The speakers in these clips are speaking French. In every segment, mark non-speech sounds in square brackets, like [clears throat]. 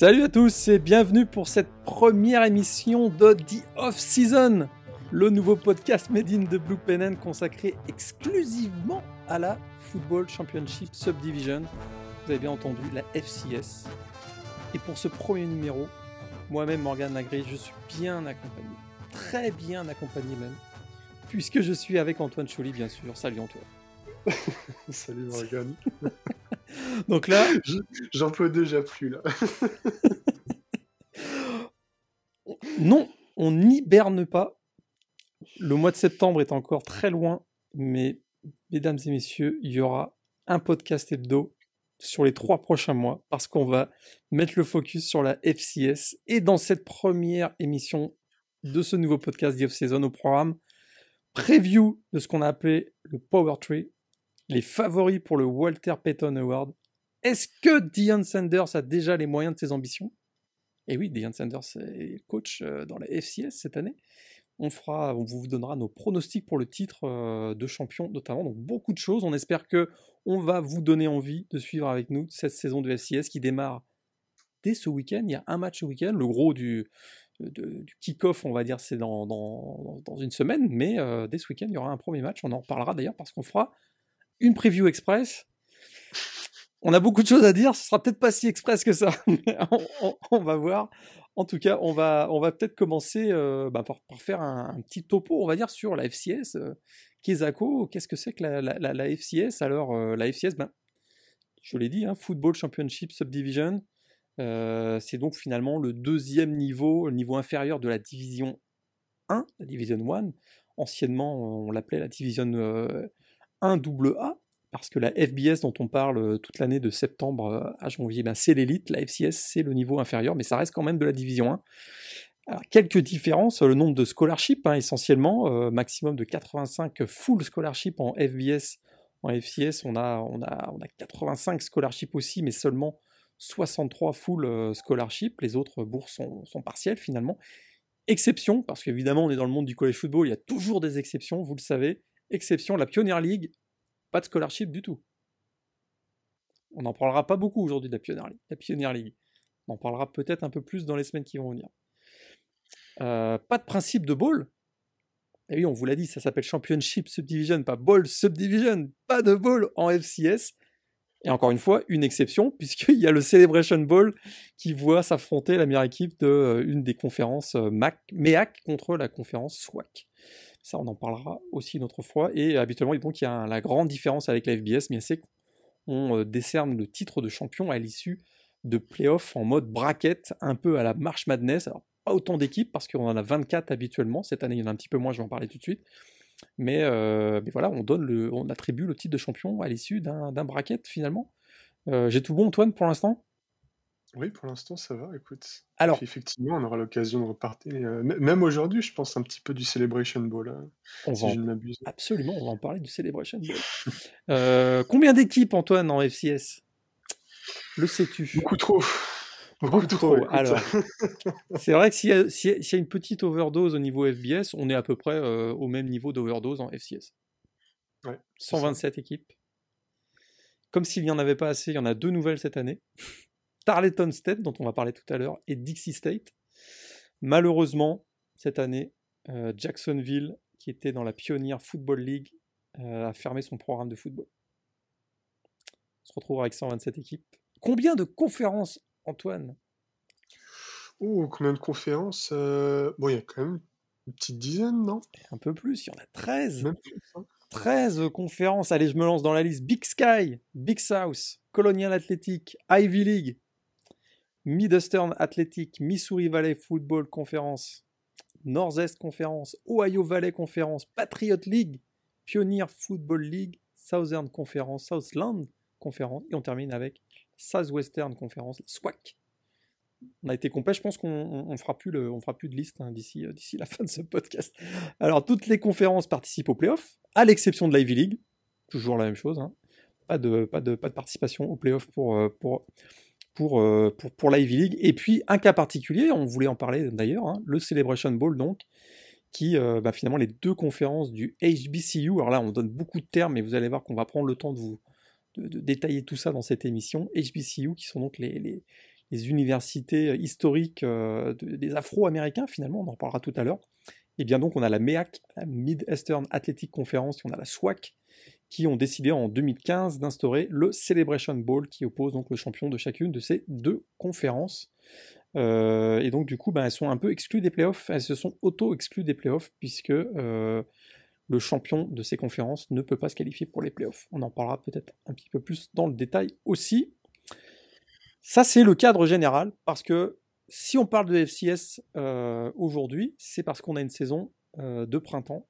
Salut à tous et bienvenue pour cette première émission de The Off Season, le nouveau podcast Made in the Blue Pen consacré exclusivement à la Football Championship Subdivision. Vous avez bien entendu, la FCS. Et pour ce premier numéro, moi-même Morgan Lagré, je suis bien accompagné, très bien accompagné même, puisque je suis avec Antoine Chouli, bien sûr. Salut Antoine. [laughs] Salut Morgan. [laughs] Donc là. J'en peux déjà plus là. [laughs] non, on n'hiberne pas. Le mois de septembre est encore très loin, mais mesdames et messieurs, il y aura un podcast hebdo sur les trois prochains mois parce qu'on va mettre le focus sur la FCS. Et dans cette première émission de ce nouveau podcast The Off-Season au programme, preview de ce qu'on a appelé le Power Tree, les favoris pour le Walter Payton Award. Est-ce que Deion Sanders a déjà les moyens de ses ambitions? Et oui, Deion Sanders est coach euh, dans la FCS cette année. On vous donnera nos pronostics pour le titre euh, de champion notamment. Donc beaucoup de choses. On espère que on va vous donner envie de suivre avec nous cette saison de FCS qui démarre dès ce week-end. Il y a un match ce week-end. Le gros du, kick-off, on va dire, c'est dans, une semaine. Mais euh, dès ce week-end, il y aura un premier match. On en reparlera d'ailleurs parce qu'on fera une preview express. On a beaucoup de choses à dire, ce sera peut-être pas si express que ça, [laughs] on, va voir. En tout cas, on va, on va peut-être commencer euh, bah, par, faire un, petit topo, on va dire, sur la FCS. Euh, qu'est-ce que c'est que la, la, FCS Alors, euh, la FCS, ben, je l'ai dit, hein, Football Championship Subdivision, c'est donc finalement le deuxième niveau, le niveau inférieur de la division 1, la division 1. Anciennement, on l'appelait la division un double A, parce que la FBS dont on parle euh, toute l'année de septembre euh, à janvier, ben c'est l'élite, la FCS c'est le niveau inférieur, mais ça reste quand même de la division 1. Alors, quelques différences, le nombre de scholarships hein, essentiellement, euh, maximum de 85 full scholarships en FBS, en FCS on a, on a, on a 85 scholarships aussi, mais seulement 63 full scholarships, les autres bourses sont, sont partielles finalement. Exception, parce qu'évidemment on est dans le monde du college football, il y a toujours des exceptions, vous le savez, Exception, la Pioneer League, pas de scholarship du tout. On n'en parlera pas beaucoup aujourd'hui de la Pioneer League. On en parlera peut-être un peu plus dans les semaines qui vont venir. Euh, pas de principe de ball. Et oui, on vous l'a dit, ça s'appelle Championship Subdivision, pas Ball Subdivision. Pas de ball en FCS. Et encore une fois, une exception, [laughs] puisqu'il y a le Celebration Ball qui voit s'affronter la meilleure équipe de euh, des conférences euh, MEAC contre la conférence SWAC. Ça, on en parlera aussi une autre fois. Et habituellement, donc, il y a la grande différence avec la FBS, mais c'est qu'on euh, décerne le titre de champion à l'issue de playoffs en mode bracket, un peu à la March Madness. Alors, pas autant d'équipes, parce qu'on en a 24 habituellement. Cette année, il y en a un petit peu moins, je vais en parler tout de suite. Mais, euh, voilà, on, donne le, on attribue le titre de champion à l'issue d'un bracket, finalement. Euh, j'ai tout bon, Antoine, pour l'instant? Oui, pour l'instant, ça va, écoute. Alors, effectivement, on aura l'occasion de repartir. Euh, même aujourd'hui, je pense un petit peu du Celebration Ball, hein, on si je ne m'abuse. Absolument, on va en parler du Celebration Ball. [laughs] Euh, combien d'équipes, Antoine, en FCS Le sais-tu? Beaucoup trop. Beaucoup, trop. Alors, c'est vrai que s'il y, a une petite overdose au niveau FBS, on est à peu près euh, au même niveau d'overdose en FCS. Ouais, 127 équipes. Comme s'il n'y en avait pas assez, il y en a deux nouvelles cette année. Tarleton State, dont on va parler tout à l'heure, et Dixie State. Malheureusement, cette année, euh, Jacksonville, qui était dans la Pioneer Football League, euh, a fermé son programme de football. On se retrouve avec 127 équipes. Combien de conférences, Antoine? Oh, combien de conférences euh, Bon, il y a quand même une petite dizaine, non? Un peu plus, il y en a 13. 13 hein. conférences. Allez, je me lance dans la liste. Big Sky, Big South, Colonial Athletic, Ivy League, Mid-Eastern Athletic, Missouri Valley Football Conference, Northeast Conference, Ohio Valley Conference, Patriot League, Pioneer Football League, Southern Conference, Southland Conference, et on termine avec Southwestern Conference, SWAC. On a été complet, je pense qu'on ne fera, plus fera plus de liste hein, d'ici, euh, d'ici la fin de ce podcast. Alors, toutes les conférences participent aux playoffs, à l'exception de l'Ivy League, toujours la même chose, hein. pas, de, pas, de, pas de participation aux playoffs pour, euh, pour, pour, euh, pour, pour l'Ivy League. Et puis un cas particulier, on voulait en parler d'ailleurs, hein, le Celebration Bowl donc, qui euh, bah, finalement les deux conférences du HBCU, alors là on donne beaucoup de termes, mais vous allez voir qu'on va prendre le temps de vous de, détailler tout ça dans cette émission, HBCU qui sont donc les, les, les universités historiques des Afro-Américains, finalement, on en parlera tout à l'heure. Et bien donc, on a la MEAC, la Mid-Eastern Athletic Conference, et on a la SWAC, qui ont décidé en 2015 d'instaurer le Celebration Bowl, qui oppose donc le champion de chacune de ces deux conférences. Euh, et donc, du coup, ben, elles sont un peu exclues des playoffs, elles se sont auto-exclues des playoffs, puisque euh, le champion de ces conférences ne peut pas se qualifier pour les playoffs. On en parlera peut-être un petit peu plus dans le détail aussi. Ça, c'est le cadre général, parce que si on parle de FCS euh, aujourd'hui, c'est parce qu'on a une saison de printemps.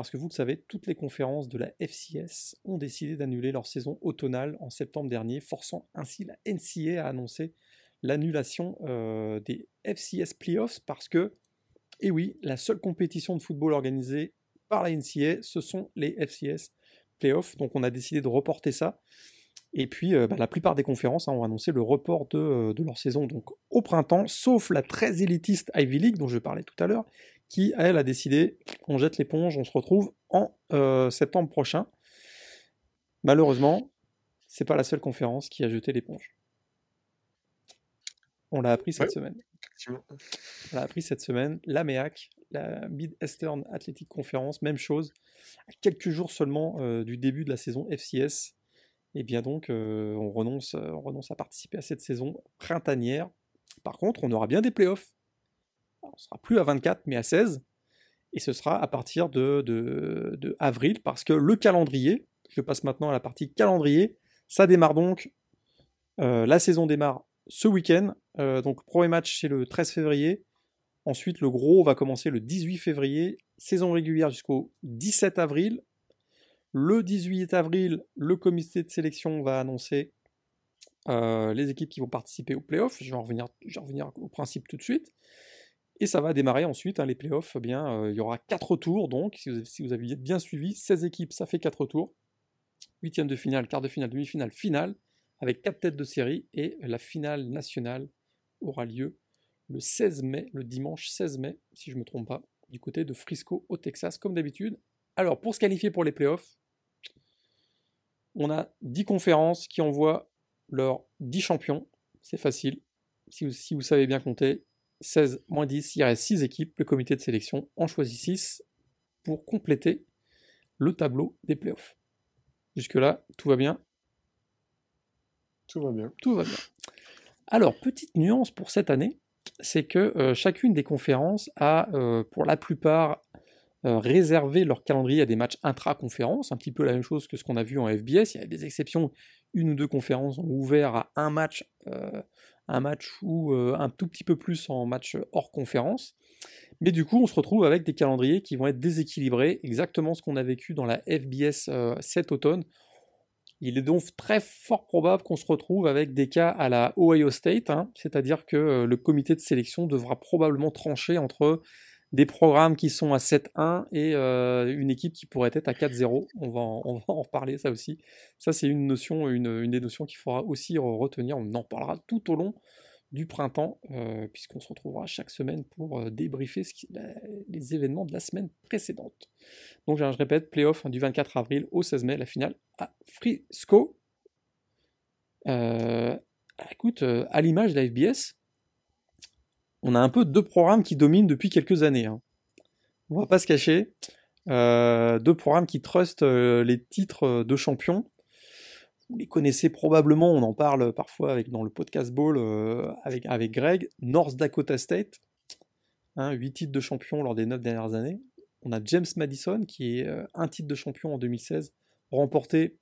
Parce que vous le savez, toutes les conférences de la FCS ont décidé d'annuler leur saison automnale en septembre dernier, forçant ainsi la NCA à annoncer l'annulation euh, des FCS Playoffs parce que, et eh oui, la seule compétition de football organisée par la NCA, ce sont les FCS Playoffs. Donc on a décidé de reporter ça. Et puis, euh, bah, la plupart des conférences hein, ont annoncé le report euh, de, leur saison donc au printemps, sauf la très élitiste Ivy League dont je parlais tout à l'heure, qui elle a décidé on jette l'éponge, on se retrouve en euh, septembre prochain. Malheureusement, c'est pas la seule conférence qui a jeté l'éponge. On l'a appris cette semaine. On l'a appris cette semaine. La MEAC, la Mid-Eastern Athletic Conference, même chose. À quelques jours seulement du début de la saison FCS, et bien donc on, renonce, on renonce à participer à cette saison printanière. Par contre, on aura bien des playoffs. On sera plus à 24, mais à 16. Et ce sera à partir de, de, avril, parce que le calendrier, je passe maintenant à la partie calendrier, ça démarre donc, la saison démarre ce week-end. donc premier match c'est le 13 février. Ensuite, le gros va commencer le 18 février. Saison régulière jusqu'au 17 avril. Le 18 avril, le comité de sélection va annoncer euh, les équipes qui vont participer aux playoffs. Je vais, revenir, revenir au principe tout de suite. Et ça va démarrer ensuite, hein, les playoffs, eh bien, euh, il y aura 4 tours, donc si vous, avez bien suivi, 16 équipes, ça fait 4 tours. Huitième de finale, quart de finale, demi-finale, finale, avec 4 têtes de série, et la finale nationale aura lieu le 16 mai, le dimanche 16 mai, si je ne me trompe pas, du côté de Frisco au Texas, comme d'habitude. Alors, pour se qualifier pour les playoffs, on a 10 conférences qui envoient leurs 10 champions. C'est facile. Si vous, savez bien compter, 16 moins 10, il reste 6 équipes. Le comité de sélection en choisit 6 pour compléter le tableau des playoffs. Jusque-là, tout va bien? Tout va bien. Tout va bien. Alors, petite nuance pour cette année, c'est que euh, chacune des conférences a, euh, pour la plupart, euh, réserver leur calendrier à des matchs intra-conférences, un petit peu la même chose que ce qu'on a vu en FBS. Il y a des exceptions, une ou deux conférences ont ouvert à un match, un match ou euh, un tout petit peu plus en match hors conférence. Mais du coup, on se retrouve avec des calendriers qui vont être déséquilibrés, exactement ce qu'on a vécu dans la FBS cet automne. Il est donc très fort probable qu'on se retrouve avec des cas à la Ohio State, hein. c'est-à-dire que le comité de sélection devra probablement trancher entre des programmes qui sont à 7-1 et euh, une équipe qui pourrait être à 4-0. On va, en, reparler, ça aussi. Ça, c'est une notion, une, des notions qu'il faudra aussi retenir. On en parlera tout au long du printemps, euh, puisqu'on se retrouvera chaque semaine pour euh, débriefer les événements de la semaine précédente. Donc, je répète, playoff hein, du 24 avril au 16 mai, la finale à Frisco. écoute, à l'image de la FBS, on a un peu deux programmes qui dominent depuis quelques années. Hein. On va pas se cacher. Euh, deux programmes qui trustent euh, les titres de champion. Vous les connaissez probablement, on en parle parfois dans le podcast Ball euh, avec, Greg. North Dakota State, hein, 8 titres de champion lors des 9 dernières années. On a James Madison qui est un titre de champion en 2016, remporté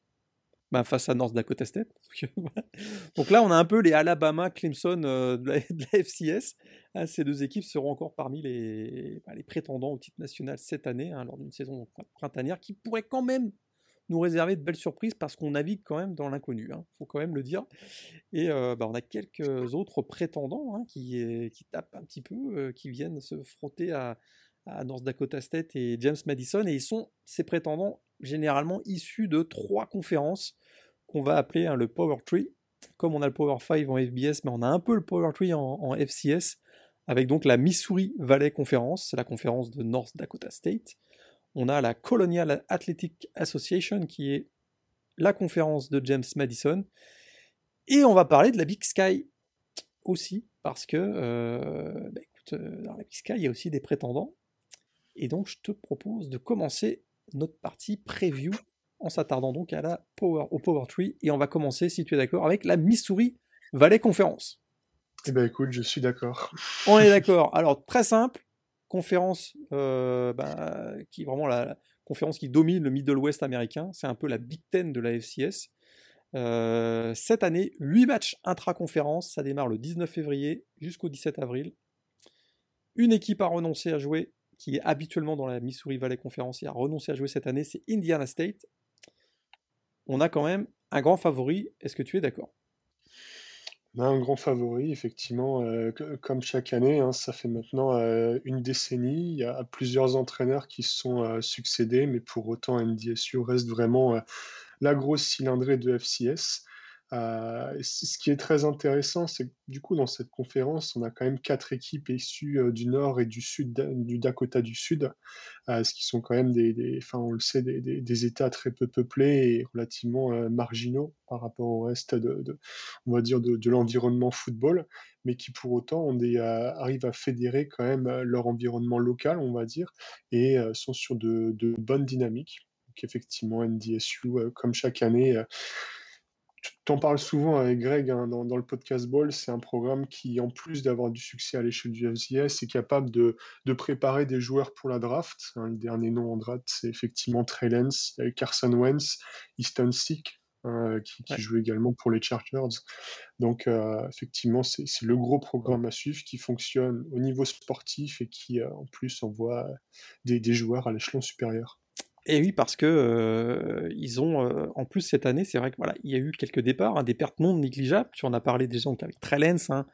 bah, face à North Dakota State. [laughs] Donc là, on a un peu les Alabama, Clemson euh, de, la, [laughs] FCS. Ah, ces deux équipes seront encore parmi les, bah, prétendants au titre national cette année, hein, lors d'une saison printanière, qui pourrait quand même nous réserver de belles surprises parce qu'on navigue quand même dans l'inconnu, il hein, faut quand même le dire. Et euh, bah, on a quelques autres prétendants hein, qui, qui tapent un petit peu, euh, qui viennent se frotter à, à North Dakota State et James Madison, et ils sont ces prétendants généralement issus de trois conférences qu'on va appeler hein, le Power Tree. Comme on a le Power 5 en FBS, mais on a un peu le Power Tree en, FCS, avec donc la Missouri Valley Conference, c'est la conférence de North Dakota State. On a la Colonial Athletic Association, qui est la conférence de James Madison. Et on va parler de la Big Sky aussi, parce que bah, écoute, dans la Big Sky, il y a aussi des prétendants. Et donc, je te propose de commencer notre partie preview en s'attardant donc à la Power, au Power Tree. Et on va commencer, si tu es d'accord, avec la Missouri Valley Conférence. Eh ben écoute, je suis d'accord. On est [laughs] d'accord. Alors, très simple, conférence euh, bah, qui est vraiment la, conférence qui domine le Middle West américain. C'est un peu la Big Ten de la FCS. Euh, cette année, 8 matchs intra-conférence. Ça démarre le 19 février jusqu'au 17 avril. Une équipe a renoncé à jouer, qui est habituellement dans la Missouri Valley Conference et a renoncé à jouer cette année, c'est Indiana State. On a quand même un grand favori. Est-ce que tu es d'accord? Un grand favori, effectivement, euh, comme chaque année, hein, ça fait maintenant euh, une décennie. Il y a plusieurs entraîneurs qui se sont euh, succédés, mais pour autant, NDSU reste vraiment la grosse cylindrée de FCS. Euh, ce qui est très intéressant, c'est que du coup, dans cette conférence, on a quand même quatre équipes issues euh, du nord et du sud, du Dakota du Sud, euh, ce qui sont quand même des, enfin, on le sait, des, États très peu peuplés et relativement marginaux par rapport au reste de, on va dire, de, l'environnement football, mais qui pour autant arrivent à fédérer quand même leur environnement local, on va dire, et sont sur de, de bonnes dynamiques. Donc effectivement, NDSU, comme chaque année, T'en parles souvent avec Greg hein, dans, le podcast Ball. C'est un programme qui, en plus d'avoir du succès à l'échelle du FCS, est capable de, préparer des joueurs pour la draft. Hein, le dernier nom en draft, c'est effectivement Trey Lance, a Carson Wentz, Easton Stick, hein, qui, joue également pour les Chargers. Donc, euh, effectivement, c'est le gros programme à suivre qui fonctionne au niveau sportif et qui, euh, en plus, envoie des joueurs à l'échelon supérieur. Et oui, parce que euh, ils ont, euh, en plus cette année, c'est vrai que voilà, il y a eu quelques départs, hein, des pertes non négligeables. Tu en as parlé déjà avec Trellens, hein,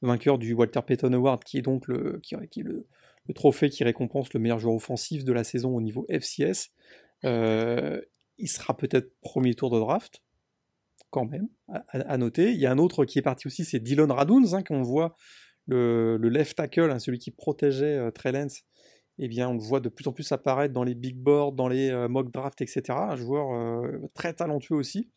vainqueur du Walter Payton Award, qui est donc le, le, trophée qui récompense le meilleur joueur offensif de la saison au niveau FCS. Euh, il sera peut-être premier tour de draft, quand même, à, noter. Il y a un autre qui est parti aussi, c'est Dylan Raduns, hein, qu'on voit le, left tackle, celui qui protégeait Trellens eh bien, on le voit de plus en plus apparaître dans les big boards, dans les euh, mock drafts, etc. Un joueur euh, très talentueux aussi.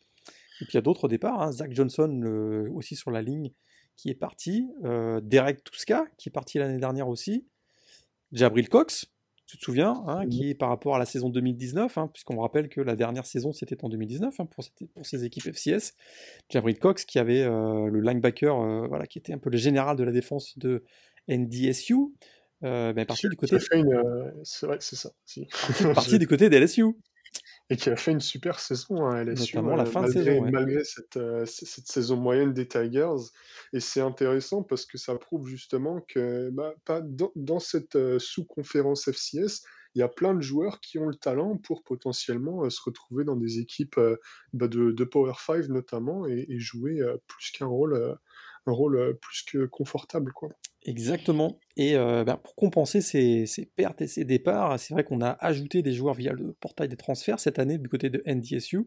Et puis il y a d'autres départs. Hein. Zach Johnson aussi sur la ligne qui est parti. Euh, Derek Tuska qui est parti l'année dernière aussi. Jabril Cox, tu te souviens, hein, qui est par rapport à la saison 2019, hein, puisqu'on rappelle que la dernière saison c'était en 2019 pour, pour ces équipes FCS. Jabril Cox qui avait le linebacker, voilà, qui était un peu le général de la défense de NDSU. Euh, ben, parti du côté. Euh, c'est vrai, c'est ça. Si. parti [laughs] du côté des LSU. Et qui a fait une super saison à LSU. Notamment la euh, fin malgré, de saison. Malgré cette, cette, saison moyenne des Tigers. Et c'est intéressant parce que ça prouve justement que bah, pas dans, dans cette sous-conférence FCS, il y a plein de joueurs qui ont le talent pour potentiellement se retrouver dans des équipes bah, de, de, Power 5 notamment et, et jouer plus qu'un rôle, un rôle plus que confortable. Quoi. Exactement. Et euh, bah, pour compenser ces, pertes et ces départs, c'est vrai qu'on a ajouté des joueurs via le portail des transferts cette année du côté de NDSU.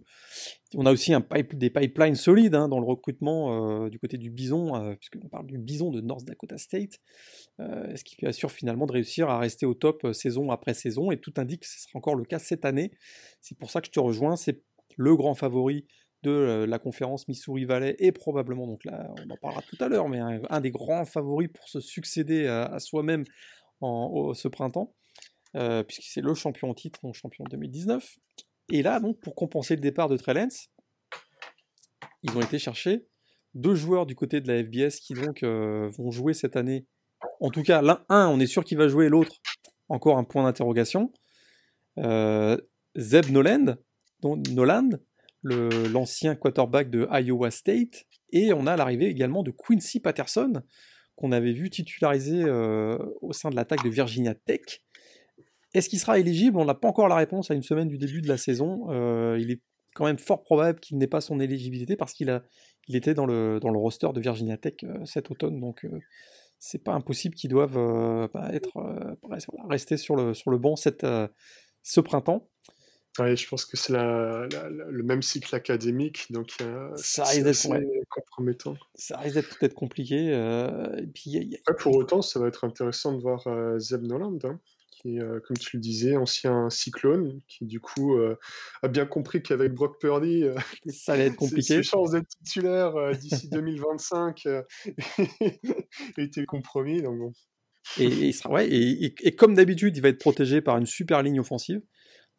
On a aussi des pipelines solides hein, dans le recrutement euh, du côté du Bison, euh, puisqu'on parle du Bison de North Dakota State, ce qui assure finalement de réussir à rester au top saison après saison. Et tout indique que ce sera encore le cas cette année. C'est pour ça que je te rejoins. C'est le grand favori de euh, la conférence Missouri Valley et probablement, donc là on en parlera tout à l'heure, mais un, des grands favoris pour se succéder à, soi-même ce printemps, euh, puisque c'est le champion en titre, mon champion 2019. Et là, donc, pour compenser le départ de Trellens, ils ont été chercher deux joueurs du côté de la FBS qui donc euh, vont jouer cette année. En tout cas, l'un, un, on est sûr qu'il va jouer, l'autre, encore un point d'interrogation. Zeb Noland, Noland l'ancien quarterback de Iowa State, et on a l'arrivée également de Quincy Patterson, qu'on avait vu titulariser euh, au sein de l'attaque de Virginia Tech. Est-ce qu'il sera éligible? On n'a pas encore la réponse à une semaine du début de la saison. Euh, il est quand même fort probable qu'il n'ait pas son éligibilité parce qu'il a, il était dans le, dans le roster de Virginia Tech euh, cet automne, donc c'est pas impossible qu'il doive bah, être, rester sur le, sur le banc ce printemps je pense que c'est le même cycle académique, donc ça risque d'être compromettant. Ça risque d'être peut-être compliqué. Euh, et puis, pour autant, ça va être intéressant de voir euh, Zeb Noland, hein, qui est, comme tu le disais, ancien Cyclone, qui du coup a bien compris qu'avec Brock Purdy, ça allait être [laughs] compliqué. Ses, chances d'être titulaire d'ici 2025 [laughs] étaient compromis. Donc bon. Et, sera, ouais, et, et, comme d'habitude, il va être protégé par une super ligne offensive.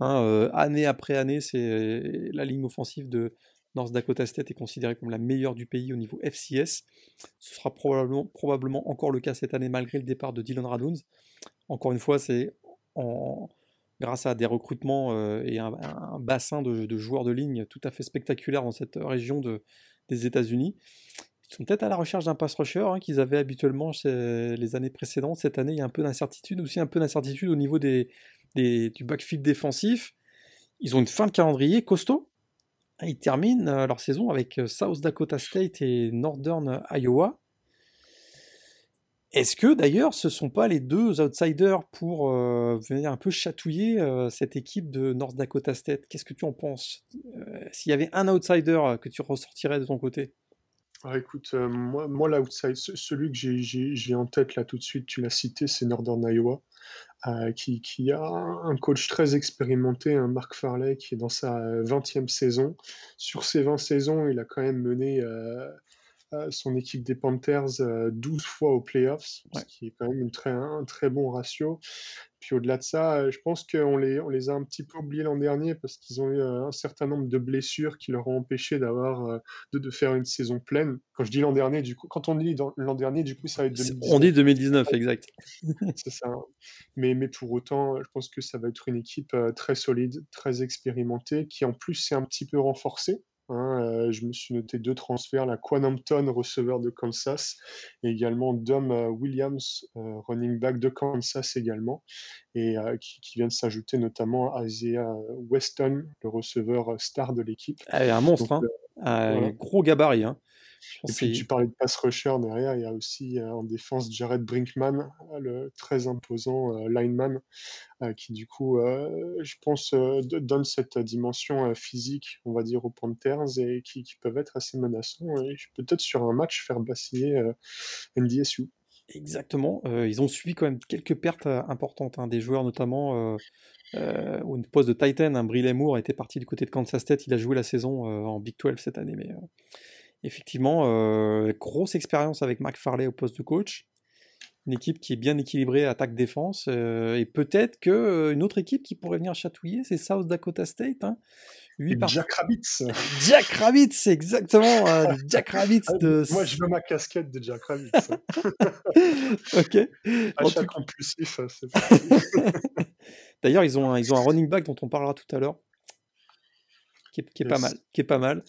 Hein, année après année, c'est la ligne offensive de North Dakota State est considérée comme la meilleure du pays au niveau FCS. Ce sera probablement, probablement encore le cas cette année malgré le départ de Dylan Raduns. Encore une fois, c'est grâce à des recrutements euh, et un, bassin de, joueurs de ligne tout à fait spectaculaire dans cette région de, des États-Unis. Ils sont peut-être à la recherche d'un pass rusher hein, qu'ils avaient habituellement les années précédentes. Cette année, il y a un peu d'incertitude, aussi un peu d'incertitude au niveau des, du backfield défensif. Ils ont une fin de calendrier costaud. Ils terminent euh, leur saison avec euh, South Dakota State et Northern Iowa. Est-ce que d'ailleurs ce ne sont pas les deux outsiders pour euh, venir un peu chatouiller cette équipe de North Dakota State? Qu'est-ce que tu en penses? S'il y avait un outsider que tu ressortirais de ton côté? Ah, écoute, moi, moi l'outsider, celui que j'ai en tête là tout de suite, tu l'as cité, c'est Northern Iowa. Euh, qui, a un coach très expérimenté, un Mark Farley, qui est dans sa 20e saison. Sur ces 20 saisons, il a quand même mené euh, euh, son équipe des Panthers 12 fois aux playoffs, ce qui est quand même une très, un très bon ratio. Puis au-delà de ça, euh, je pense qu'on les, on les a un petit peu oubliés l'an dernier parce qu'ils ont eu euh, un certain nombre de blessures qui leur ont empêché d'avoir euh, de, de, faire une saison pleine. Quand je dis l'an dernier, du coup, quand on dit l'an dernier, du coup, ça va être 2019. On dit 2019, exact. [laughs] C'est ça. Mais, mais pour autant, je pense que ça va être une équipe très solide, très expérimentée, qui en plus s'est un petit peu renforcée. Hein, euh, je me suis noté deux transferts, la Quanhampton, receveur de Kansas, et également Dom euh, Williams, euh, running back de Kansas également, et qui, qui, vient de s'ajouter notamment à Isaiah Weston, le receveur star de l'équipe. Ah, un monstre, hein. un gros gabarit. Hein. Et puis tu parlais de pass rusher derrière, il y a aussi en défense Jared Brinkman, le très imposant lineman, qui du coup, je pense, donne cette dimension physique, on va dire, aux Panthers et qui, peuvent être assez menaçants et peut-être sur un match faire vaciller NDSU. Exactement, ils ont suivi quand même quelques pertes importantes, hein, des joueurs notamment au poste de Titan, hein, Moore était parti du côté de Kansas State, il a joué la saison en Big 12 cette année, mais effectivement, grosse expérience avec Mac Farley au poste de coach une équipe qui est bien équilibrée attaque-défense. Euh, et peut-être qu'une euh, autre équipe qui pourrait venir chatouiller, c'est South Dakota State. Hein. Jack Rabbits. [laughs] Jack Rabbits, exactement. Euh, Jack Rabbits. Ah, de... Moi, je veux ma casquette de Jack Rabbits. [laughs] ok. Achat compulsif, c'est [laughs] D'ailleurs, ils, ont un, ils ont un running back dont on parlera tout à l'heure. Qui est, pas mal, qui est pas mal.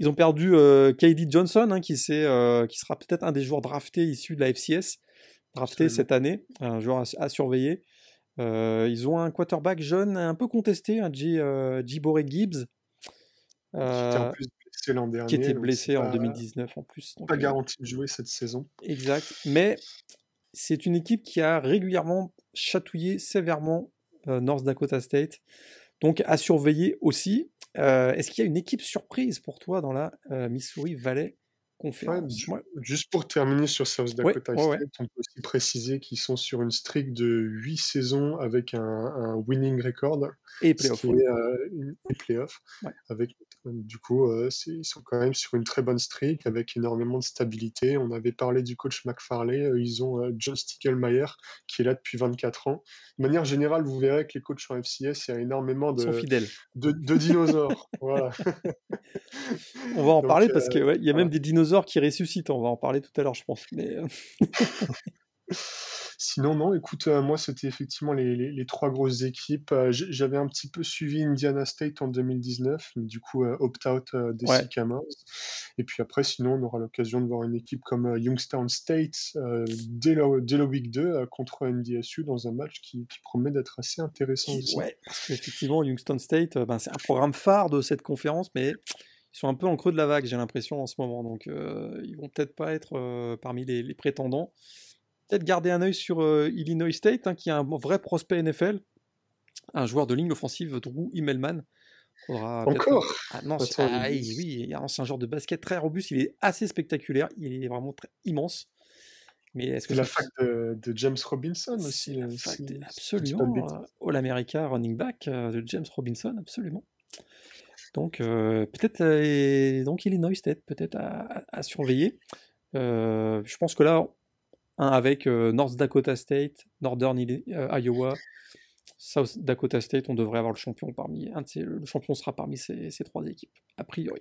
Ils ont perdu euh, KD Johnson, hein, qui, qui sera peut-être un des joueurs draftés issus de la FCS drafté cette année, un joueur à, surveiller. Euh, ils ont un quarterback jeune, un peu contesté, un euh, Gibbs. Euh, qui était blessé en 2019 en plus. pas garanti de jouer cette saison. Exact. Mais c'est une équipe qui a régulièrement chatouillé sévèrement North Dakota State. Donc à surveiller aussi. Est-ce qu'il y a une équipe surprise pour toi dans la Missouri Valley? Juste pour terminer sur South Dakota State, on peut aussi préciser qu'ils sont sur une streak de 8 saisons avec un, winning record. Et playoff. Euh. Avec, du coup, euh, ils sont quand même sur une très bonne streak avec énormément de stabilité. On avait parlé du coach McFarley. Euh, ils ont John Stickelmeyer qui est là depuis 24 ans. De manière générale, vous verrez que les coachs en FCS, il y a énormément de, de, de, dinosaures. [laughs] voilà. On va en parler parce qu'il y a même des dinosaures qui ressuscite, on va en parler tout à l'heure, je pense. Mais... Euh. [laughs] Sinon, non, écoute, euh, moi, c'était effectivement les, trois grosses équipes. Euh, j'avais un petit peu suivi Indiana State en 2019, mais du coup, opt-out des ouais. Et puis après, sinon, on aura l'occasion de voir une équipe comme Youngstown State dès, le, dès, le, week 2 contre NDSU dans un match qui, promet d'être assez intéressant aussi. Ouais, parce qu'effectivement, Youngstown State, ben, c'est un programme phare de cette conférence, mais ils sont un peu en creux de la vague, j'ai l'impression, en ce moment. Donc, euh, ils vont peut-être pas être euh, parmi les, prétendants. Peut-être garder un œil sur euh, Illinois State, hein, qui est un vrai prospect NFL. Un joueur de ligne offensive, Drew Immelman. Encore? Ah, non, ah, oui, c'est un joueur de basket très robuste. Il est assez spectaculaire. Il est vraiment très immense. Mais est-ce que la fac de, de James Robinson aussi. la euh, fac de- absolument, All America running back de James Robinson, absolument. Donc euh, peut-être euh, donc Illinois peut-être à, surveiller. Euh, je pense que là, hein, avec North Dakota State, Northern Iowa, South Dakota State, on devrait avoir le champion parmi un ces- le champion sera parmi ces, ces trois équipes, a priori.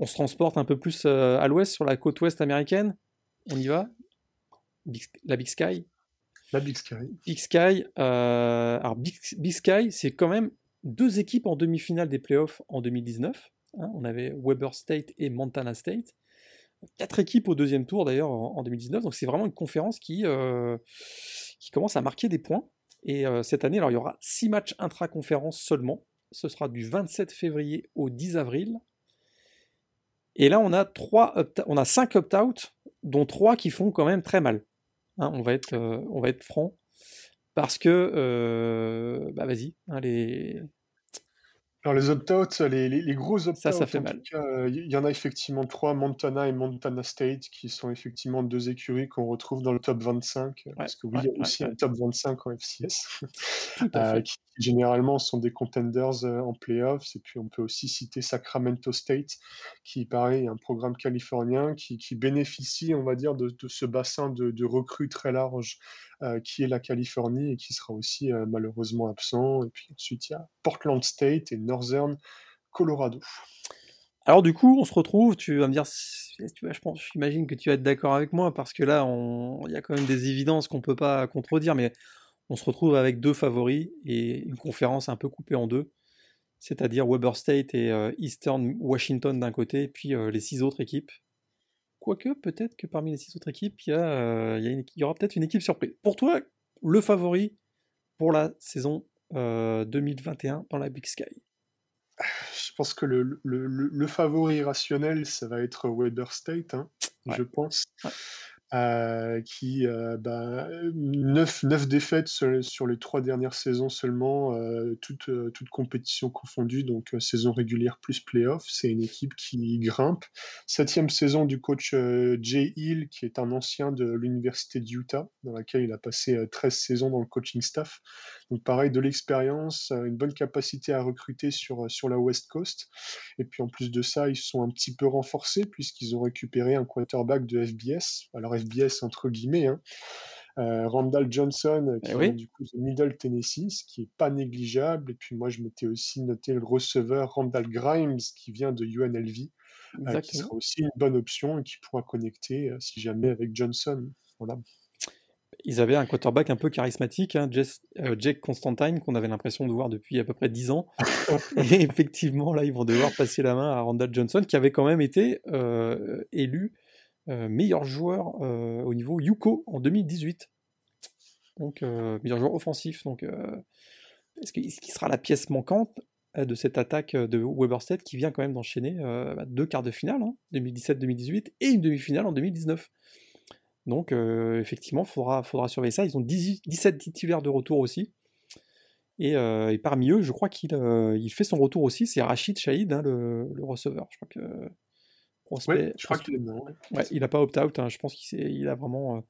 On se transporte un peu plus à l'ouest sur la côte ouest américaine. On y va. Big- la Big Sky. La Big Sky. Big Sky, euh, alors Big, Big Sky, c'est quand même deux équipes en demi-finale des playoffs en 2019. hein. on avait Weber State et Montana State. Quatre équipes au deuxième tour d'ailleurs en, en 2019. Donc c'est vraiment une conférence qui, euh, qui commence à marquer des points. Et euh, cette année, alors il y aura six matchs intra-conférence seulement. Ce sera du 27 février au 10 avril. Et là, on a, trois on a cinq opt-out, dont trois qui font quand même très mal. Hein, on, va être, euh, on va être franc. Parce que, euh, bah vas-y, hein, les... Alors les opt-out, les, les- les gros opt-out, Ça, ça fait mal. cas, euh, il y en a effectivement trois, Montana et Montana State, qui sont effectivement deux écuries qu'on retrouve dans le top 25, euh, parce que oui, il y a aussi ouais, un top 25 en FCS, [laughs] euh, qui généralement sont des contenders en playoffs, et puis on peut aussi citer Sacramento State, qui pareil, est un programme californien qui, qui bénéficie, on va dire, de, de ce bassin de, de recrues très large qui est la Californie et qui sera aussi euh, malheureusement absent. Et puis ensuite, il y a Portland State et Northern Colorado. Alors du coup, on se retrouve, tu vas me dire, je pense, j'imagine que tu vas être d'accord avec moi, parce que là, il y a quand même des évidences qu'on peut pas contredire, mais on se retrouve avec deux favoris et une conférence un peu coupée en deux, c'est-à-dire Weber State et euh, Eastern Washington d'un côté, puis euh, les six autres équipes. Quoique, peut-être que parmi les six autres équipes, il y, a, euh, il y, a une- il y aura peut-être une équipe surprise. Pour toi, le favori pour la saison euh, 2021 dans la Big Sky? Je pense que le, le- le- le favori rationnel, ça va être Weber State, hein, Ouais. je pense. Ouais. Euh, qui euh, bah, 9, défaites sur, les trois dernières saisons seulement, euh, toutes, euh, toutes compétitions confondues, donc euh, saison régulière plus playoff. C'est une équipe qui grimpe. Septième saison du coach euh, Jay Hill, qui est un ancien de l'université d'Utah, dans laquelle il a passé euh, 13 saisons dans le coaching staff. Donc pareil, de l'expérience, euh, une bonne capacité à recruter sur, euh, sur la West Coast. Et puis en plus de ça, ils se sont un petit peu renforcés puisqu'ils ont récupéré un quarterback de FBS. Alors FBS entre guillemets, hein. Euh, Randall Johnson, euh, qui Eh oui. vient du coup de Middle Tennessee, ce qui est pas négligeable. Et puis moi, je m'étais aussi noté le receveur Randall Grimes, qui vient de UNLV, euh, qui sera aussi une bonne option et qui pourra connecter, euh, si jamais, avec Johnson. Voilà. Ils avaient un quarterback un peu charismatique, hein, Jess- euh, Jake Constantine, qu'on avait l'impression de voir depuis à peu près 10 ans. [laughs] Et effectivement, là, ils vont devoir passer la main à Randall Johnson, qui avait quand même été euh, élu euh, meilleur joueur au niveau Yuko en 2018. Donc, meilleur joueur offensif. Donc, est-ce qu'il sera la pièce manquante de cette attaque de Weber State qui vient quand même d'enchaîner bah, deux quarts de finale, hein, 2017-2018, et une demi-finale en 2019 donc euh, effectivement, il faudra, faudra surveiller ça. Ils ont 18 17 titulaires de retour aussi. Et, euh, et parmi eux, je crois qu'il euh, il fait son retour aussi, c'est Rachid Shahid, hein, le, le receveur. Je crois que prospect, Ouais, je crois pros- qu'il est ouais. il n'a pas opt-out. hein. Je pense qu'il il a vraiment,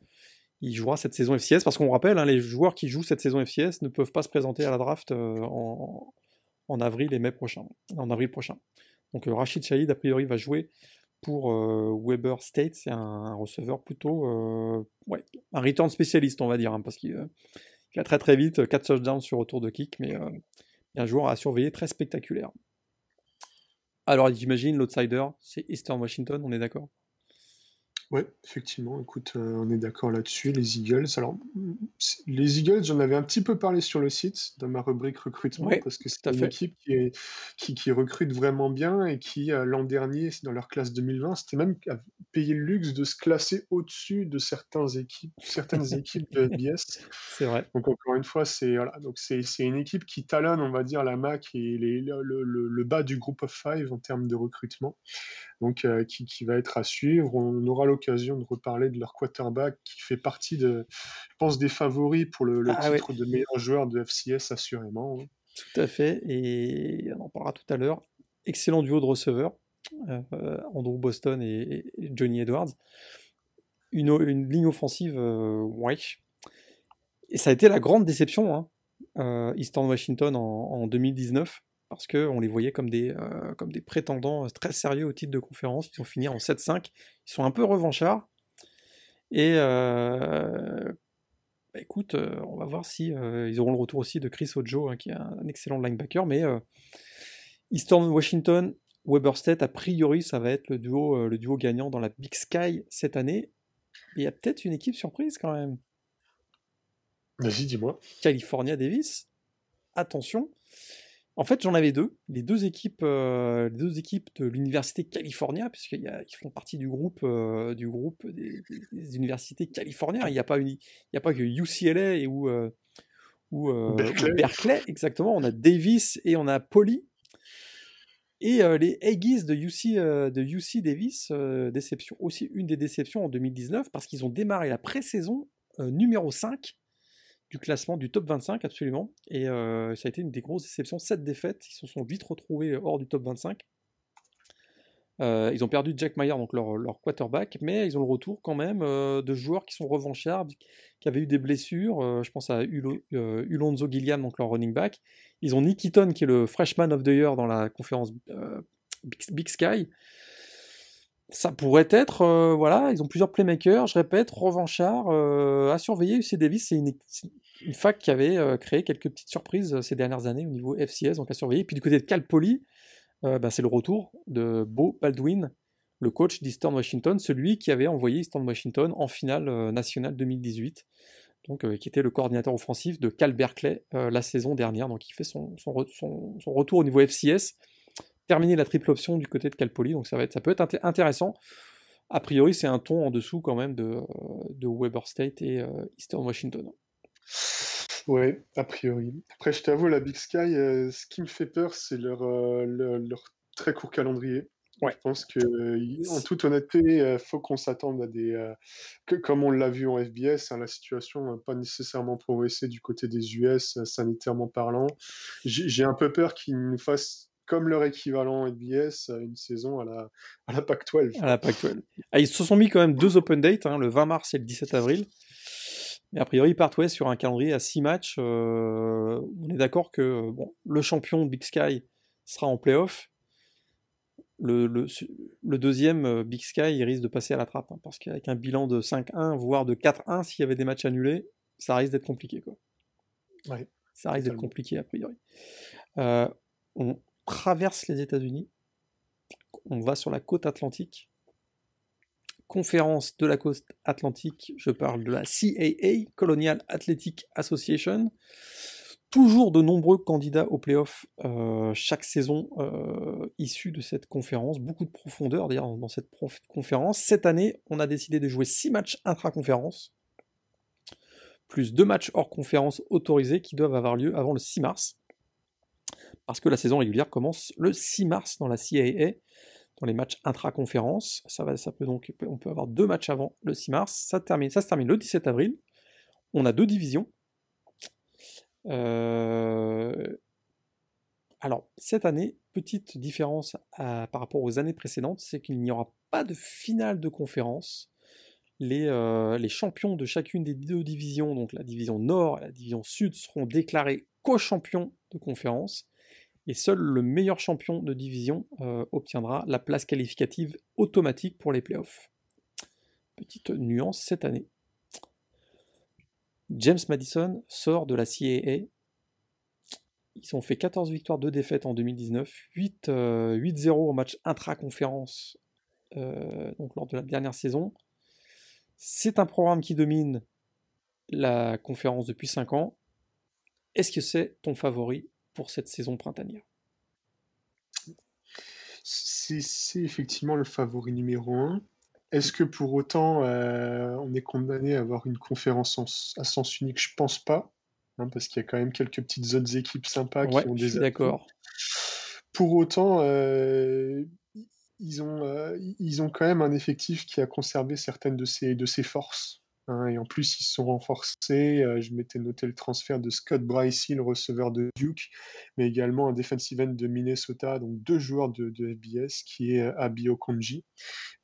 il jouera cette saison FCS parce qu'on rappelle, hein, les joueurs qui jouent cette saison FCS ne peuvent pas se présenter à la draft en, en avril et mai prochain, en avril prochain. Donc Rachid Shahid a priori va jouer pour euh, Weber State, c'est un, receveur plutôt, euh, ouais, un return spécialiste on va dire, hein, parce qu'il euh, va très très vite, 4 touchdowns sur retour de kick, mais un joueur à surveiller très spectaculaire. Alors j'imagine l'outsider, c'est Eastern Washington, on est d'accord? Ouais, effectivement, écoute, euh, on est d'accord là-dessus, les Eagles. Alors, les Eagles, j'en avais un petit peu parlé sur le site, dans ma rubrique recrutement, Ouais, parce que c'est une fait. équipe qui, est, qui, qui recrute vraiment bien et qui, euh, l'an dernier, dans leur classe 2020, c'était même payé le luxe de se classer au-dessus de certaines équipes, certaines [laughs] équipes de FBS. C'est vrai. Donc encore une fois, c'est voilà, donc c'est c'est une équipe qui talonne, on va dire, la MAC et les- le, le- le- le bas du groupe of five en termes de recrutement. Donc euh, qui, qui va être à suivre. On aura l'occasion de reparler de leur quarterback qui fait partie de, je pense, des favoris pour le, le Ah ouais. titre de meilleur joueur de FCS assurément. Tout à fait, et on en parlera tout à l'heure. Excellent duo de receveurs, euh, Andrew Boston et, et Johnny Edwards. une, une ligne offensive, euh, ouais. Et ça a été la grande déception, hein, euh, Eastern Washington en, en 2019, parce qu'on les voyait comme des, euh, comme des prétendants très sérieux au titre de conférence. Ils ont fini en 7-5. Ils sont un peu revanchards. Et euh, bah, écoute, euh, on va voir si euh, ils auront le retour aussi de Chris Ojo, hein, qui est un, excellent linebacker. Mais euh, Eastern Washington, Weber State, a priori, ça va être le duo, euh, le duo gagnant dans la Big Sky cette année. Il y a peut-être une équipe surprise quand même. Vas-y, dis-moi. California Davis. Attention. En fait, j'en avais deux. Les deux équipes, euh, les deux équipes de l'université California, puisqu'ils font partie du groupe, euh, du groupe des, des- des universités californiennes. Il n'y a pas une, il y a pas que UCLA et ou euh, ou, euh, Berkeley. Berkeley, exactement. On a Davis et on a Poly. Et les Aggies de UC, de UC Davis, déception, aussi une des déceptions en 2019, parce qu'ils ont démarré la pré-saison numéro 5 du classement du top 25, absolument. Et euh, ça a été une des grosses déceptions. 7 défaites, ils se sont vite retrouvés hors du top 25. Euh, ils ont perdu Jack Meyer, donc leur, leur quarterback, mais ils ont le retour quand même euh, de joueurs qui sont revanchards, qui avaient eu des blessures. Euh, je pense à Ulo, Ulonzo Gilliam, donc leur running back. Ils ont Nick Eaton, qui est le freshman of the year dans la conférence Big Sky. Ça pourrait être, euh, voilà, ils ont plusieurs playmakers, je répète, revanchards, euh, à surveiller. UC Davis, c'est une, fac qui avait euh, créé quelques petites surprises euh, ces dernières années au niveau FCS, donc à surveiller. Puis du côté de Cal Poly, bah, c'est le retour de Bo Baldwin, le coach d'Eastern Washington, celui qui avait envoyé Eastern Washington en finale nationale 2018, donc qui était le coordinateur offensif de Cal Berkeley la saison dernière. Donc il fait son retour au niveau FCS, terminer la triple option du côté de Cal Poly, donc ça, va être, ça peut être inté- intéressant. A priori, c'est un ton en dessous quand même de, de Weber State et euh, Eastern Washington. Ouais, a priori. Après, je t'avoue, la Big Sky, euh, ce qui me fait peur, c'est leur, euh, leur, leur très court calendrier. Ouais. Je pense que, en toute honnêteté, il faut qu'on s'attende à des. que, comme on l'a vu en FBS, hein, la situation n'a pas nécessairement progressé du côté des US, sanitairement parlant. J'ai un peu peur qu'ils nous fassent comme leur équivalent euh, une saison à la, à la Pac-12. à la Pac-12. Ah, ils se sont mis quand même deux open dates, hein, le 20 mars et le 17 avril. Mais a priori, ils partent ouais, sur un calendrier à 6 matchs. Euh, on est d'accord que euh, bon, le champion Big Sky sera en playoff. Le, le, le deuxième, euh, Big Sky, il risque de passer à la trappe. hein, parce qu'avec un bilan de 5-1, voire de 4-1, s'il y avait des matchs annulés, ça risque d'être compliqué. Quoi. Ouais, Ça risque d'être compliqué, a priori. Euh, on traverse les États-Unis. On va sur la côte atlantique conférence de la côte atlantique, je parle de la CAA, Colonial Athletic Association. Toujours de nombreux candidats au playoff euh, chaque saison euh, issus de cette conférence. Beaucoup de profondeur d'ailleurs dans cette conférence. Cette année, on a décidé de jouer 6 matchs intra-conférence, plus 2 matchs hors conférence autorisés qui doivent avoir lieu avant le 6 mars. Parce que la saison régulière commence le 6 mars dans la CAA dans les matchs intra-conférence. Ça, ça on peut avoir deux matchs avant le 6 mars. Ça, termine, ça se termine le 17 avril. On a deux divisions. Euh, Alors, cette année, petite différence par rapport aux années précédentes, c'est qu'il n'y aura pas de finale de conférence. Les, euh, les champions de chacune des deux divisions, donc la division nord et la division sud, seront déclarés co-champions de conférence et seul le meilleur champion de division euh, obtiendra la place qualificative automatique pour les playoffs. Petite nuance cette année. James Madison sort de la CAA. Ils ont fait 14 victoires, 2 défaites en 2019, 8, euh, 8-0 au match intra-conférence euh, donc lors de la dernière saison. C'est un programme qui domine la conférence depuis 5 ans. Est-ce que c'est ton favori pour cette saison printanière C'est effectivement le favori numéro un. Est-ce que pour autant euh, on est condamné à avoir une conférence en- à sens unique? Je pense pas, hein, parce qu'il y a quand même quelques petites autres équipes sympas Ouais, qui ont des d'accord. Pour autant, euh, ils ont, euh, ils ont quand même un effectif qui a conservé certaines de ses, de ses forces. Hein, et en plus, ils se sont renforcés. Euh, je m'étais noté le transfert de Scott Bryce le receveur de Duke, mais également un defensive end de Minnesota, donc deux joueurs de, FBS, qui est euh, Abi Okonji.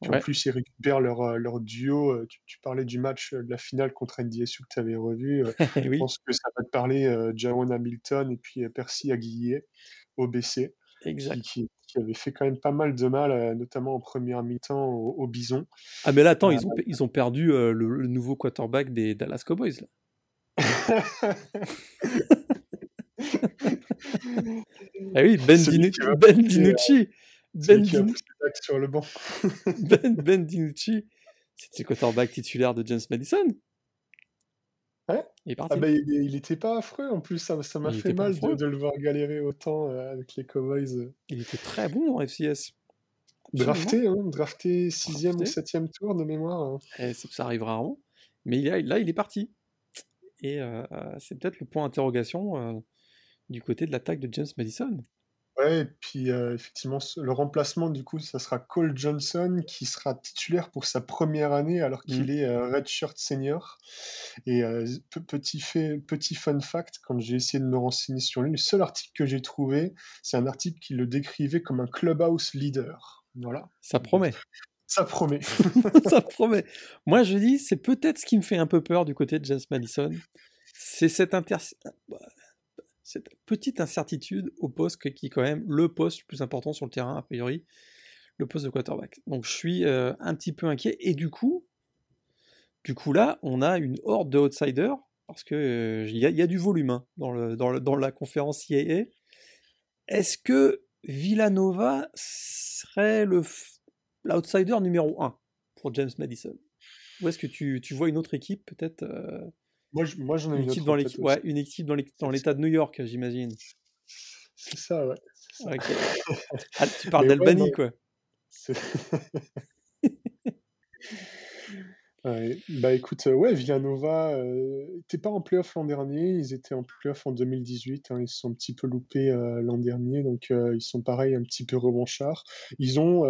En plus, ils récupèrent leur, euh, leur duo. Tu, parlais du match de la finale contre NDSU que tu avais revu. [laughs] Je pense que ça va te parler Jawan Hamilton et puis Percy Aguillet, OBC. Exact. Qui, avait fait quand même pas mal de mal, euh, notamment en première mi-temps au, Bison. Ah mais là, attends, ils, ont, euh, ils ont perdu euh, le, nouveau quarterback des Dallas Cowboys. Là. [laughs] ah oui, Ben, ben Dinucci. Ben Dinucci. sur le banc. [laughs] ben, ben Dinucci. C'était le quarterback titulaire de James Madison. Il Ah bah, il, était pas affreux en plus, ça, ça m'a fait mal de, le voir galérer autant euh, avec les Cowboys. Euh. Il était très bon en FCS. Drafté, hein, drafté 6 ou 7 tour de mémoire. Hein. Et ça arrive rarement. Mais là, il est parti. Et euh, c'est peut-être le point d'interrogation du côté de l'attaque de James Madison. Ouais, et puis euh, effectivement, le remplacement, du coup, ça sera Cole Johnson qui sera titulaire pour sa première année alors qu'il mmh. est euh, redshirt senior. Et euh, petit, fait, petit fun fact, quand j'ai essayé de me renseigner sur lui, le seul article que j'ai trouvé, c'est un article qui le décrivait comme un clubhouse leader. Voilà. Ça promet. Ça promet. [laughs] ça promet. Moi, je dis, c'est peut-être ce qui me fait un peu peur du côté de James Madison. C'est cette inter cette petite incertitude au poste qui est quand même le poste le plus important sur le terrain, a priori, le poste de quarterback. Donc je suis euh, un petit peu inquiet. Et du coup, du coup là, on a une horde de outsiders, parce qu'il euh, y, a du volume hein, dans, la conférence IAA. Est-ce que Villanova serait l'outsider numéro 1 pour James Madison? Ou est-ce que tu, vois une autre équipe peut-être euh, moi, j'en ai une, équipe dans l'équipe, ouais, une équipe dans l'État de New York, j'imagine. C'est ça, ouais. [laughs] Ah, tu parles d'Albanie, quoi. Bah écoute, euh, ouais, Villanova euh, n'était pas en playoff l'an dernier, ils étaient en playoff en 2018, hein, ils se sont un petit peu loupés euh, l'an dernier, donc ils sont pareil, un petit peu revanchards. Ils ont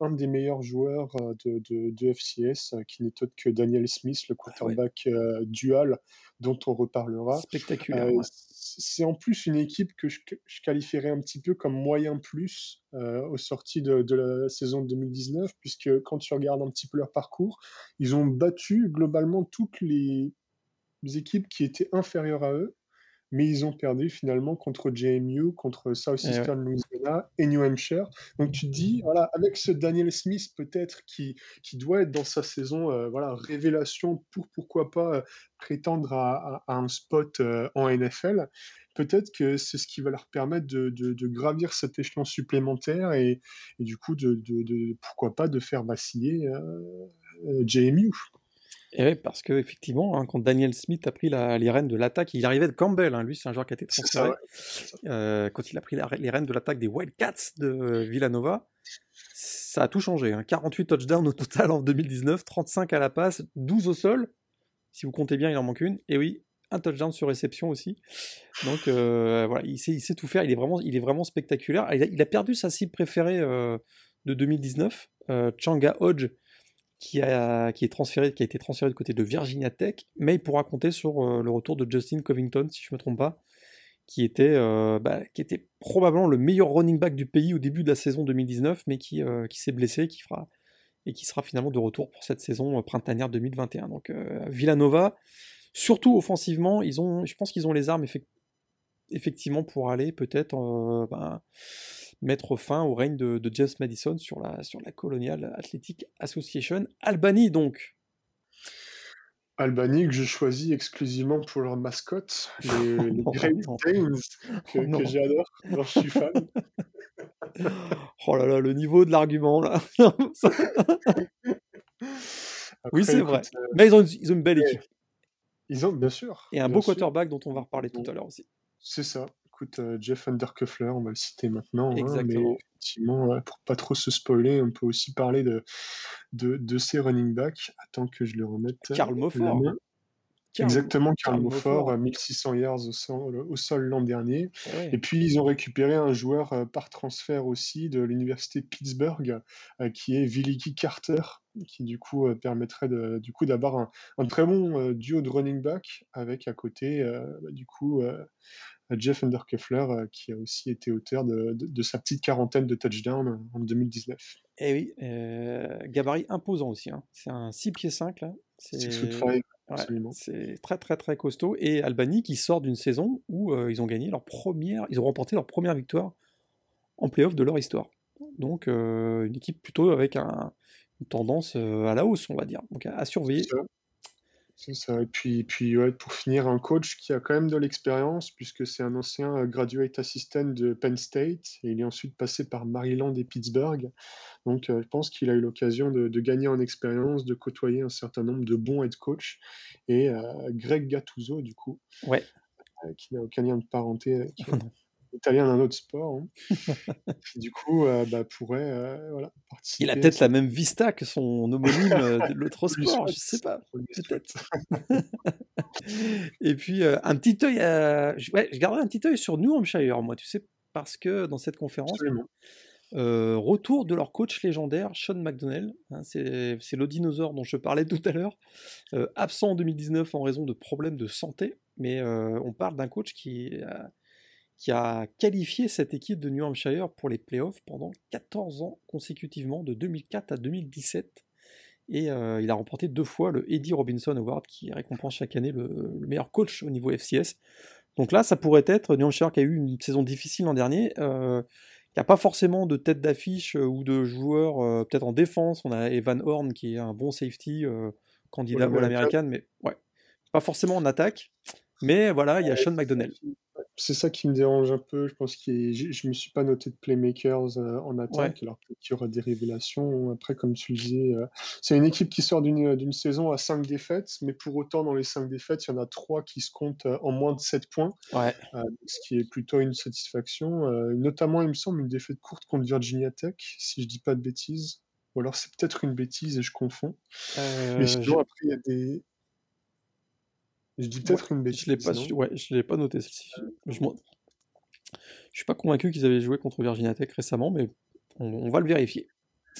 un des meilleurs joueurs de, de, FCS, qui n'est autre que Daniel Smith, le ah quarterback dual, dont on reparlera. Spectaculaire c'est en plus une équipe que je, qualifierais un petit peu comme moyen plus euh, au sorti de, la saison 2019, puisque quand tu regardes un petit peu leur parcours, ils ont battu globalement toutes les équipes qui étaient inférieures à eux mais ils ont perdu finalement contre JMU, contre Southeastern Louisiana et New Hampshire. Donc tu te dis, voilà, avec ce Daniel Smith peut-être qui, qui doit être dans sa saison, euh, voilà, révélation pour pourquoi pas euh, prétendre à, un spot euh, en NFL, peut-être que c'est ce qui va leur permettre de, de, gravir cet échelon supplémentaire et, et du coup de, de, pourquoi pas de faire vaciller JMU. Et oui, parce qu'effectivement, hein, quand Daniel Smith a pris les rênes de l'attaque, il arrivait de Campbell, hein, lui c'est un joueur qui a été transféré. Euh, quand il a pris les rênes de l'attaque des Wildcats de Villanova, ça a tout changé. 48 hein. touchdowns au total en 2019, 35 à la passe, 12 au sol. Si vous comptez bien, il en manque une. Et oui, un touchdown sur réception aussi. Donc euh, voilà, il sait, tout faire. Il est vraiment, il est vraiment spectaculaire. Il a, perdu sa cible préférée euh, de 2019, Changa Hodge qui a, été transféré du côté de Virginia Tech, mais il pourra compter sur euh, le retour de Justin Covington, si je ne me trompe pas, qui était, euh, bah, qui était probablement le meilleur running back du pays au début de la saison 2019, mais qui, euh, qui s'est blessé, et qui sera finalement de retour pour cette saison printanière 2021. Donc Villanova, surtout offensivement, ils ont, je pense qu'ils ont les armes effectivement pour aller peut-être ben, mettre fin au règne de, James Madison sur la, sur la Colonial Athletic Association. Albanie donc. Albanie que je choisis exclusivement pour leur mascotte, [laughs] les, Great Danes, que, que j'adore, je suis fan. [laughs] oh là là, le niveau de l'argument là. [laughs] oui, c'est vrai. Euh, Mais ils ont, ils ont, une belle équipe. Ils ont, bien sûr. Et un beau quarterback dont on va reparler tout à l'heure aussi. C'est ça écoute, euh, Jeff Undercuffler, on va le citer maintenant. Hein, mais effectivement, pour pas trop se spoiler, on peut aussi parler de, de, de ces running backs. Attends que je le remette. Karl Mofford. Exactement, Karl Moffort, 1600 yards au sol, au sol l'an dernier. Et puis, ils ont récupéré un joueur par transfert aussi de l'université Pittsburgh, qui est Vilicky Carter, qui du coup permettrait de, du coup d'avoir un, très bon duo de running back avec à côté, bah, du coup, Jeff Underkeffler, qui a aussi été auteur de, sa petite quarantaine de touchdowns en 2019. Et oui, gabarit imposant aussi. Hein. C'est un 6 pieds 5 là. C'est c'est très très très costaud. Et Albany qui sort d'une saison où euh, ils ont gagné leur première, ils ont remporté leur première victoire en playoff de leur histoire. Donc euh, une équipe plutôt avec un, une tendance euh, à la hausse, on va dire. Donc à, surveiller. C'est ça. Et puis, puis pour finir, un coach qui a quand même de l'expérience, puisque c'est un ancien graduate assistant de Penn State, et il est ensuite passé par Maryland et Pittsburgh. Donc, euh, je pense qu'il a eu l'occasion de, gagner en expérience, de côtoyer un certain nombre de bons head coach. Et euh, Greg Gattuso, du coup, ouais. Euh, qui n'a aucun lien de parenté, [laughs] italien d'un autre sport, hein. [laughs] du coup, bah, pourrait voilà, participer. Il a peut-être la même vista que son homonyme de l'autre [laughs] sport, je sais pas, peut-être. [laughs] Et puis, un petit œil, ouais, je garderai un petit œil sur New Hampshire, moi, tu sais, parce que dans cette conférence, euh, retour de leur coach légendaire, Sean McDonnell. Hein, c'est le dinosaure dont je parlais tout à l'heure. Euh, absent en 2019 en raison de problèmes de santé. Mais euh, on parle d'un coach qui, qui a qualifié cette équipe de New Hampshire pour les playoffs pendant 14 ans consécutivement, de 2004 à 2017. Et il a remporté deux fois le Eddie Robinson Award, qui récompense chaque année le, le, meilleur coach au niveau FCS. Donc là, ça pourrait être New Hampshire qui a eu une saison difficile l'an dernier. Il n'y a pas forcément de tête d'affiche euh, ou de joueur, euh, peut-être en défense. On a Evan Horn qui est un bon safety, euh, candidat à l'américaine, mais ouais, pas forcément en attaque. Mais voilà, il y a Sean McDonnell c'est ça qui me dérange un peu. Je pense que je ne me suis pas noté de playmakers euh, en attaque, alors qu'il y aura des révélations. Après, comme tu le disais, euh, c'est une équipe qui sort d'une saison à 5 défaites, mais pour autant, dans les 5 défaites, il y en a 3 qui se comptent euh, en moins de 7 points, ce qui est plutôt une satisfaction. notamment, il me semble, une défaite courte contre Virginia Tech, si je dis pas de bêtises. Ou alors c'est peut-être une bêtise et je confonds. mais sinon, après, il y a des, je dis peut-être une bêtise. Je l'ai pas, ouais, je l'ai pas noté celle-ci. Je, ne suis pas convaincu qu'ils avaient joué contre Virginia Tech récemment, mais on, va le vérifier.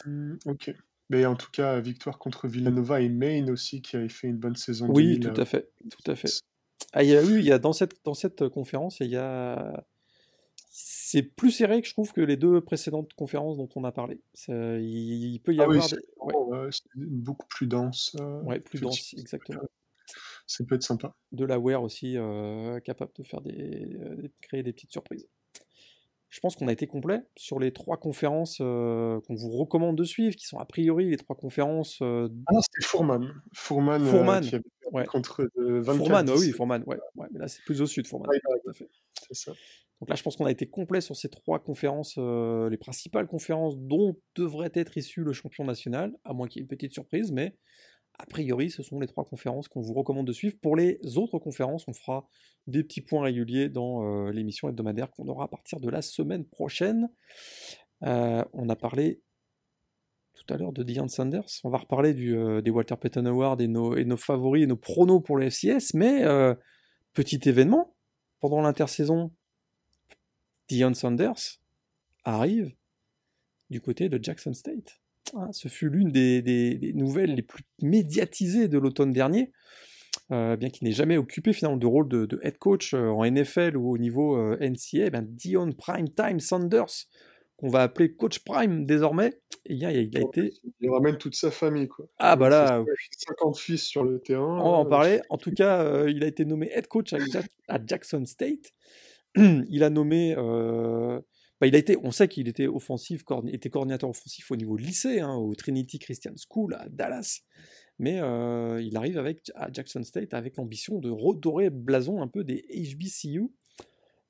Mmh, ok. Mais en tout cas, victoire contre Villanova et Maine aussi, qui avait fait une bonne saison. Oui, tout à fait, tout à fait. Ah, il y a eu, il y a dans cette dans cette conférence, il y a c'est plus serré que je trouve que les deux précédentes conférences dont on a parlé. il, peut y ah avoir oui, beaucoup plus dense. Euh, ouais, plus dense, exactement ça peut être sympa. De la wear aussi, euh, capable de faire des, euh, créer des petites surprises. Je pense qu'on a été complet sur les trois conférences euh, qu'on vous recommande de suivre, qui sont a priori les trois conférences. Ah non, c'était Fourman. Fourman, Fourman ouais. contre 24 Fourman, oui, Fourman, ouais. ouais. Mais là, c'est plus au sud, Fourman. C'est ça. Donc là, je pense qu'on a été complet sur ces trois conférences, les principales conférences dont devrait être issu le champion national, à moins qu'il y ait une petite surprise, mais a priori, ce sont les trois conférences qu'on vous recommande de suivre. Pour les autres conférences, on fera des petits points réguliers dans euh, l'émission hebdomadaire qu'on aura à partir de la semaine prochaine. Euh, on a parlé tout à l'heure de Diane Sanders. On va reparler euh, des Walter Payton Awards et nos, et nos, favoris et nos pronos pour le FCS. Mais petit événement, pendant l'intersaison, Dion Sanders arrive du côté de Jackson State. Hein, ce fut l'une des, nouvelles les plus médiatisées de l'automne dernier, euh, bien qu'il n'ait jamais occupé finalement de rôle de, head coach euh, en NFL ou au niveau euh, NCA. Eh ben Dion Prime Time Sanders, qu'on va appeler Coach Prime désormais, eh bien, il a été. Il ramène toute sa famille, quoi. Ah, bah là. 50 fils sur le terrain. On va en parler. [laughs] En tout cas, il a été nommé head coach à, Jackson State. [clears throat] il a nommé il a été, on sait qu'il était offensif, était coordinateur offensif au niveau lycée, hein, au Trinity Christian School à Dallas. Mais euh, il arrive avec, à Jackson State avec l'ambition de redorer blason un peu des HBCU.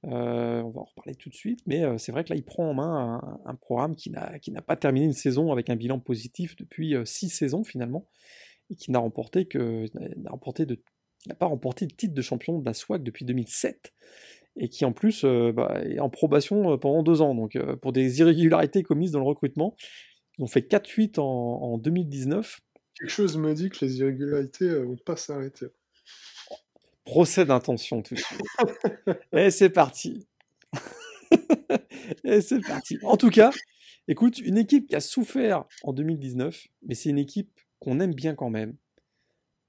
Euh, on va en reparler tout de suite, mais euh, c'est vrai que là, il prend en main un, programme qui n'a pas terminé une saison avec un bilan positif depuis six saisons finalement, et qui n'a remporté que n'a de pas remporté le titre de champion de la SWAC depuis 2007 et qui en plus euh, bah, est en probation euh, pendant deux ans. Donc euh, pour des irrégularités commises dans le recrutement, ils ont fait 4-8 en, 2019. Quelque chose me dit que les irrégularités vont pas s'arrêter. Procès d'intention tout de suite. [laughs] Et c'est parti. [laughs] Et c'est parti. En tout cas, écoute, une équipe qui a souffert en 2019, mais c'est une équipe qu'on aime bien quand même,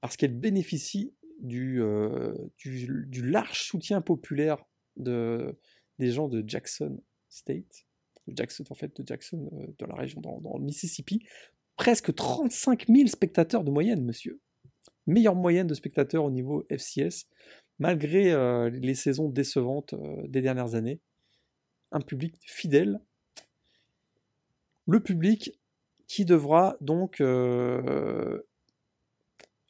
parce qu'elle bénéficie du, euh, du, du, large soutien populaire de, des gens de Jackson State, de Jackson, en fait, de Jackson, euh, dans la région, dans, le Mississippi. Presque 35 000 spectateurs de moyenne, monsieur. Meilleure moyenne de spectateurs au niveau FCS, malgré euh, les saisons décevantes euh, des dernières années. Un public fidèle. Le public qui devra donc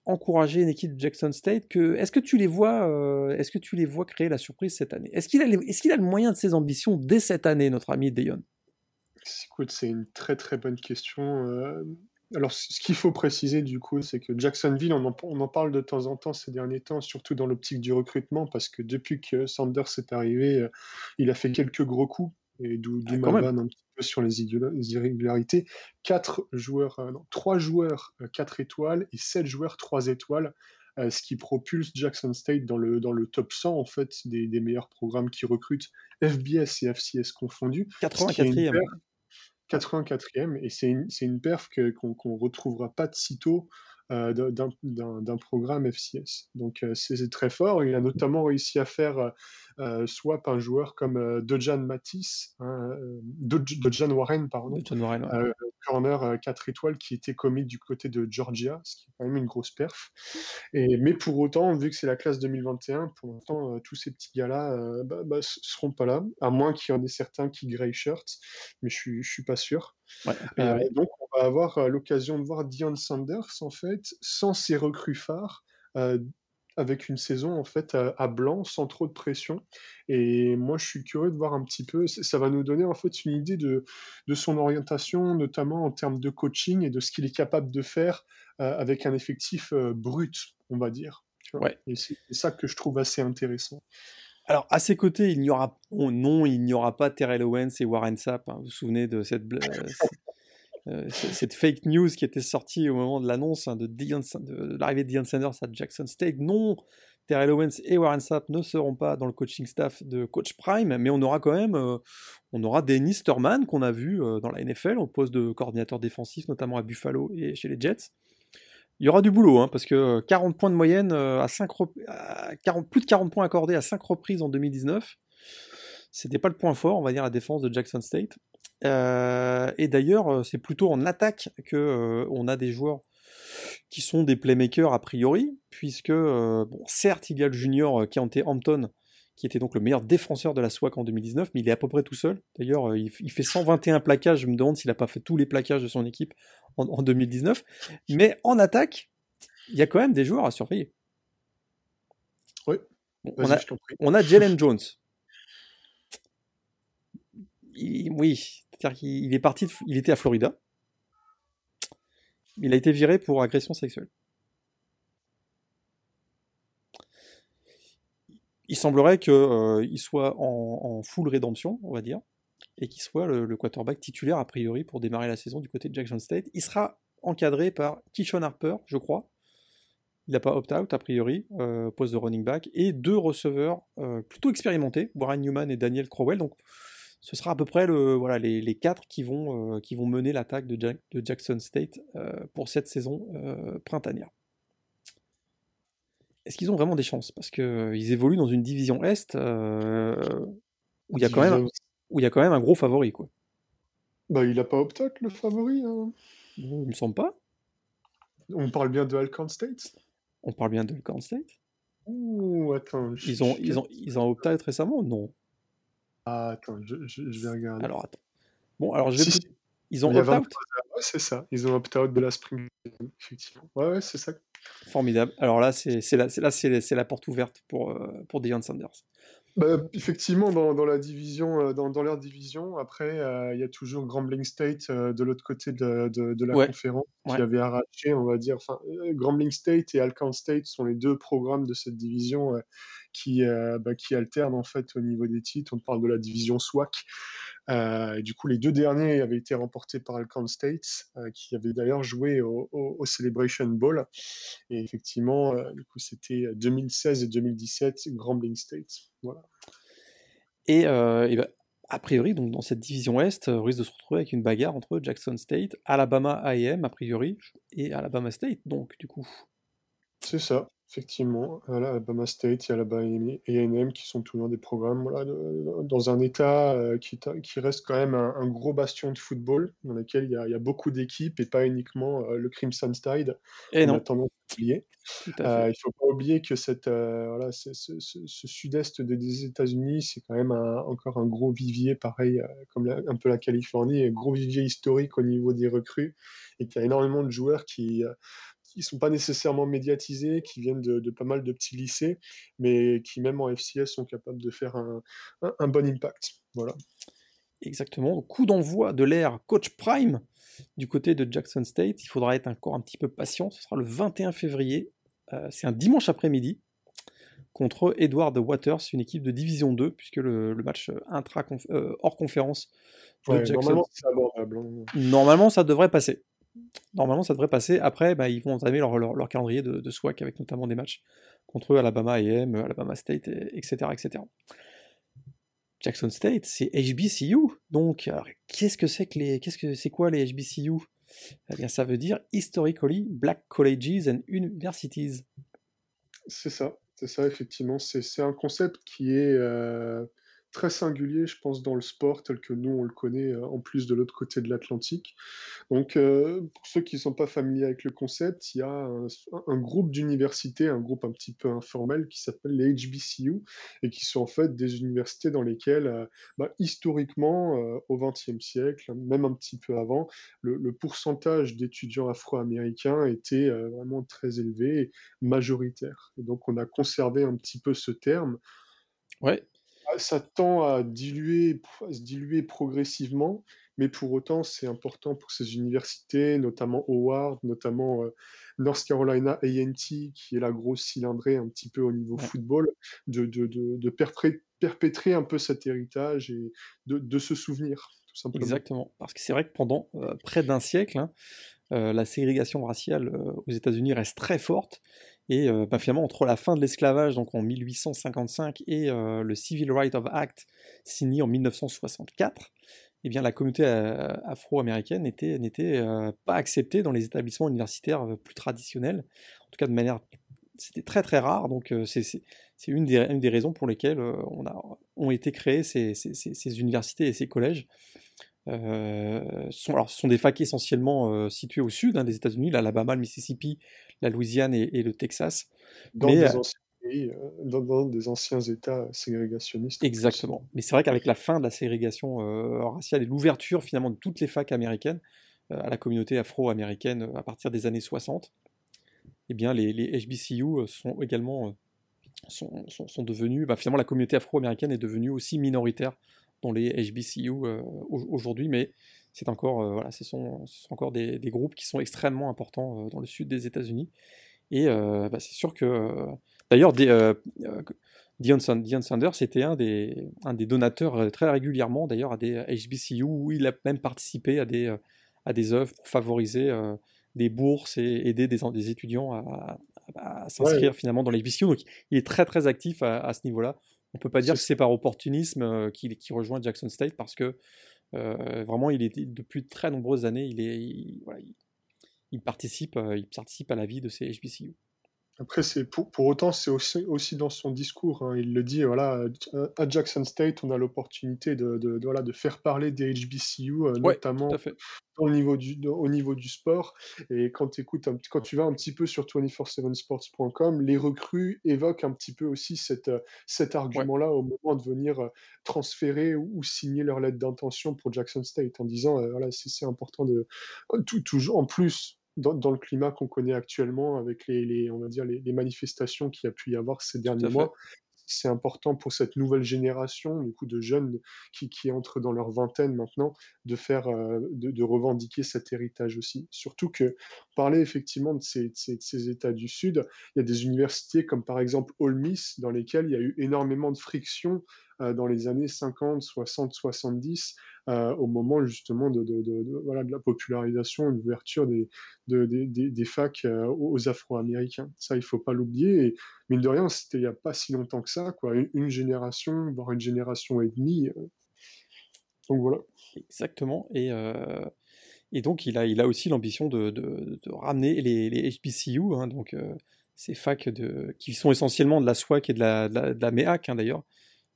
encourager une équipe de Jackson State. Est-ce que tu les vois, euh, que tu les vois créer la surprise cette année? Est-ce qu'il a, le moyen de ses ambitions dès cette année, notre ami Dayon? C'est une très très bonne question. Euh, alors, ce qu'il faut préciser du coup, c'est que Jacksonville, on en, on en, parle de temps en temps ces derniers temps, surtout dans l'optique du recrutement, parce que depuis que Sanders est arrivé, euh, il a fait quelques gros coups, et d'où ah, ma vanne un petit peu sur les irrégularités. Quatre joueurs, euh, non, trois joueurs euh, 4 étoiles et sept joueurs 3 étoiles, euh, ce qui propulse Jackson State dans le, dans le top 100 en fait des, des meilleurs programmes qui recrutent FBS et FCS confondus. 84e. 84e, et c'est une, une, perf qu'on ne retrouvera pas de sitôt euh, d'un programme FCS. Donc euh, c'est très fort. Il a notamment réussi à faire euh, swap un joueur comme Dejan Matisse, hein, Dejan Warren, pardon, Warren, ouais. corner 4 étoiles qui était commis du côté de Georgia, ce qui est quand même une grosse perf. Et, mais pour autant, vu que c'est la classe 2021, pour l'instant, tous ces petits gars-là ne bah, bah, seront pas là, à moins qu'il y en ait certains qui grey shirt, mais je suis, je suis pas sûr. Ouais, donc on va avoir l'occasion de voir Dion Sanders en fait sans ses recrues phares, euh, avec une saison en fait à, à, blanc, sans trop de pression. Et moi, je suis curieux de voir un petit peu. Ça va nous donner en fait une idée de, de son orientation, notamment en termes de coaching et de ce qu'il est capable de faire euh, avec un effectif euh, brut, on va dire. Ouais. Et c'est ça que je trouve assez intéressant. Alors, à ses côtés, il n'y aura oh, non, il n'y aura pas Terrell Owens et Warren Sapp. Hein. Vous vous souvenez de cette, euh, [laughs] cette fake news qui était sortie au moment de l'annonce hein, de, de, l'arrivée de Dion Sanders à Jackson State. Non, Terrell Owens et Warren Sapp ne seront pas dans le coaching staff de Coach Prime, mais on aura quand même, euh, on aura Dennis Thurman qu'on a vu euh, dans la NFL au poste de coordinateur défensif, notamment à Buffalo et chez les Jets. Il y aura du boulot, hein, parce que 40 points de moyenne à 5 à 40, plus de 40 points accordés à 5 reprises en 2019. C'était pas le point fort, on va dire, la défense de Jackson State. Euh, et d'ailleurs, euh, c'est plutôt en attaque que euh, on a des joueurs qui sont des playmakers a priori, puisque bon, certes il y a le junior Keontae Hampton, qui était donc le meilleur défenseur de la SWAC en 2019, mais il est à peu près tout seul. D'ailleurs, il, fait 121 plaquages, je me demande s'il n'a pas fait tous les plaquages de son équipe en, en 2019. Mais en attaque, il y a quand même des joueurs à surveiller. Oui. on, a, on a Jalen Jones. Il, oui, c'est-à-dire qu'il est parti, il était à Florida. Il a été viré pour agression sexuelle. Il semblerait qu'il euh, soit en, full rédemption, on va dire, et qu'il soit le, le, quarterback titulaire a priori pour démarrer la saison du côté de Jackson State. Il sera encadré par Kishon Harper, je crois. Il n'a pas opt-out a priori, euh, poste de running back, et deux receveurs euh, plutôt expérimentés, Warren Newman et Daniel Crowell. Donc ce sera à peu près le, voilà, les, les quatre qui vont, euh, qui vont mener l'attaque de, Jack, de, Jackson State euh, pour cette saison euh, printanière. Est-ce qu'ils ont vraiment des chances? Parce qu'ils euh, évoluent dans une division Est où il y a quand même où il y a quand même un gros favori. Quoi. Bah, il n'a pas opt le favori. Hein. Il me semble pas. On parle bien de Alcorn State? On parle bien de Alcorn State Ouh, attends. Ils ont, ils ont, ils ont opt-out récemment? Non. Ah, attends, je, je, je, vais regarder. Alors, attends. Bon, alors, je vais si, ils ont opt-out? Ouais, c'est ça. Ils ont opt-out de la Spring effectivement. Ouais, ouais, c'est ça. Formidable. Alors là, c'est la, là, c'est la porte ouverte pour, euh, pour Deion Sanders. Bah, effectivement, dans, dans, la division, euh, dans, dans, leur division, après, euh, il y a toujours Grambling State euh, de l'autre côté de, de, de la ouais. conférence qui Ouais. avait arraché, on va dire. Enfin, Grambling State et Alcorn State sont les deux programmes de cette division qui, euh, bah, qui alternent en fait au niveau des titres. On parle de la division SWAC. et du coup, les deux derniers avaient été remportés par Alcorn State, qui avait d'ailleurs joué au, Celebration Bowl. Et effectivement, du coup, c'était 2016 et 2017, Grambling State. Voilà. Et, et ben, a priori, donc dans cette division Est, on risque de se retrouver avec une bagarre entre Jackson State, Alabama AM, a priori, et Alabama State, donc, du coup. C'est ça. Effectivement, Alabama State et Alabama A&M qui sont toujours des programmes voilà, dans un état euh, qui, qui, reste quand même un, gros bastion de football dans lequel il y a, il y a beaucoup d'équipes et pas uniquement euh, le Crimson Tide. Et non. a tendance à oublier. Euh, il ne faut pas oublier que cette, voilà, ce, sud-est des États-Unis, c'est quand même encore un gros vivier, pareil comme un peu la Californie, un gros vivier historique au niveau des recrues et qu'il y a énormément de joueurs qui qui sont pas nécessairement médiatisés, qui viennent de, pas mal de petits lycées, mais qui même en FCS sont capables de faire un, bon impact. Voilà. Exactement. Coup d'envoi de l'ère Coach Prime du côté de Jackson State. Il faudra être encore un petit peu patient. Ce sera le 21 février. Euh, c'est un dimanche après-midi contre Edward Waters, une équipe de Division 2, puisque le, match intra euh, hors conférence de Jackson. Normalement, hein. normalement, ça devrait passer normalement ça devrait passer. Après, bah, ils vont entamer leur, calendrier de, de, SWAC avec notamment des matchs contre Alabama AM, Alabama State, etc., etc. Jackson State, c'est HBCU. Donc, qu'est-ce que c'est que les, qu'est-ce que c'est quoi les HBCU Eh bien, ça veut dire Historically Black Colleges and Universities. C'est ça, c'est ça effectivement. C'est un concept qui est euh, très singulier, je pense, dans le sport tel que nous on le connaît, euh, en plus de l'autre côté de l'Atlantique. Donc, euh, pour ceux qui ne sont pas familiers avec le concept, il y a un, groupe d'universités, un groupe un petit peu informel qui s'appelle les HBCU et qui sont en fait des universités dans lesquelles, euh, bah, historiquement, au XXe siècle, même un petit peu avant, le, pourcentage d'étudiants afro-américains était vraiment très élevé majoritaire. Et donc, on a conservé un petit peu ce terme. Ouais, ça tend à diluer, se diluer progressivement, mais pour autant, c'est important pour ces universités, notamment Howard, notamment euh, North Carolina A&T, qui est la grosse cylindrée un petit peu au niveau football, de, de, de, perpétrer un peu cet héritage et de, se souvenir, tout simplement. Exactement, parce que c'est vrai que pendant euh, près d'un siècle, hein, euh, la ségrégation raciale aux États-Unis reste très forte, et euh, bah, finalement, entre la fin de l'esclavage, donc en 1855, et euh, le Civil Rights Act, signé en 1964, eh bien, la communauté euh, afro-américaine n'était pas acceptée dans les établissements universitaires plus traditionnels. En tout cas, de manière. C'était très très rare, donc c'est une des, une des, raisons pour lesquelles on a, ont été créés ces, ces, universités et ces collèges. Sont, alors, ce sont des facs essentiellement situés au sud hein, des États-Unis, l'Alabama, le Mississippi, la Louisiane et, le Texas. Dans des euh, anciens pays, euh, dans, des anciens États ségrégationnistes. Exactement. Mais c'est vrai qu'avec la fin de la ségrégation euh, raciale et l'ouverture finalement de toutes les facs américaines à la communauté afro-américaine à partir des années 60, eh bien les, HBCU sont également sont, sont, devenus, bah, finalement la communauté afro-américaine est devenue aussi minoritaire dans les HBCU aujourd'hui, mais c'est encore, euh, voilà, ce sont, encore des, groupes qui sont extrêmement importants euh, dans le sud des États-Unis. Et euh, bah, c'est sûr que. D'ailleurs, Dion, Sanders était un des, un des donateurs très régulièrement, d'ailleurs, à des HBCU, où il a même participé à des, à des œuvres pour favoriser des bourses et aider des, des étudiants à, s'inscrire finalement dans les HBCU. Donc, il est très très actif à, ce niveau-là. On peut pas dire que c'est par opportunisme qu'il rejoint Jackson State parce que euh, vraiment, il est depuis de très nombreuses années, il, est, il, participe, euh, il participe à la vie de ces HBCU. Après, c'est pour, pour, autant, c'est aussi, aussi, dans son discours. Hein. il le dit, voilà, à Jackson State, on a l'opportunité de, de, voilà, de faire parler des HBCU, euh, notamment au niveau, du, au niveau du sport. Et quand, écoutes quand tu vas un petit peu sur 247sports.com, les recrues évoquent un petit peu aussi cette, cet argument-là au moment de venir euh, transférer ou, signer leur lettre d'intention pour Jackson State, en disant, euh, voilà, c'est important de... Tout, toujours, en plus dans, le climat qu'on connaît actuellement, avec les, on va dire les, manifestations qu'il y a pu y avoir ces derniers mois, c'est important pour cette nouvelle génération, du coup, de jeunes qui, qui entrent dans leur vingtaine maintenant, de faire, euh, de, revendiquer cet héritage aussi. Surtout que, parler effectivement de ces, ces, États du Sud, il y a des universités comme par exemple Ole Miss, dans lesquelles il y a eu énormément de friction dans les années 50, 60, 70, au moment justement de, la popularisation de l'ouverture des, facs aux Afro-Américains. Ça, il faut pas l'oublier. Mine de rien, c'était il n'y a pas si longtemps que ça, quoi. Une, génération, voire une génération et demie. donc voilà. Exactement. Et donc, il a, aussi l'ambition de, ramener les, HBCU, hein, donc euh, ces facs qui sont essentiellement de la SWAC et de la, de la, MEAC hein, d'ailleurs,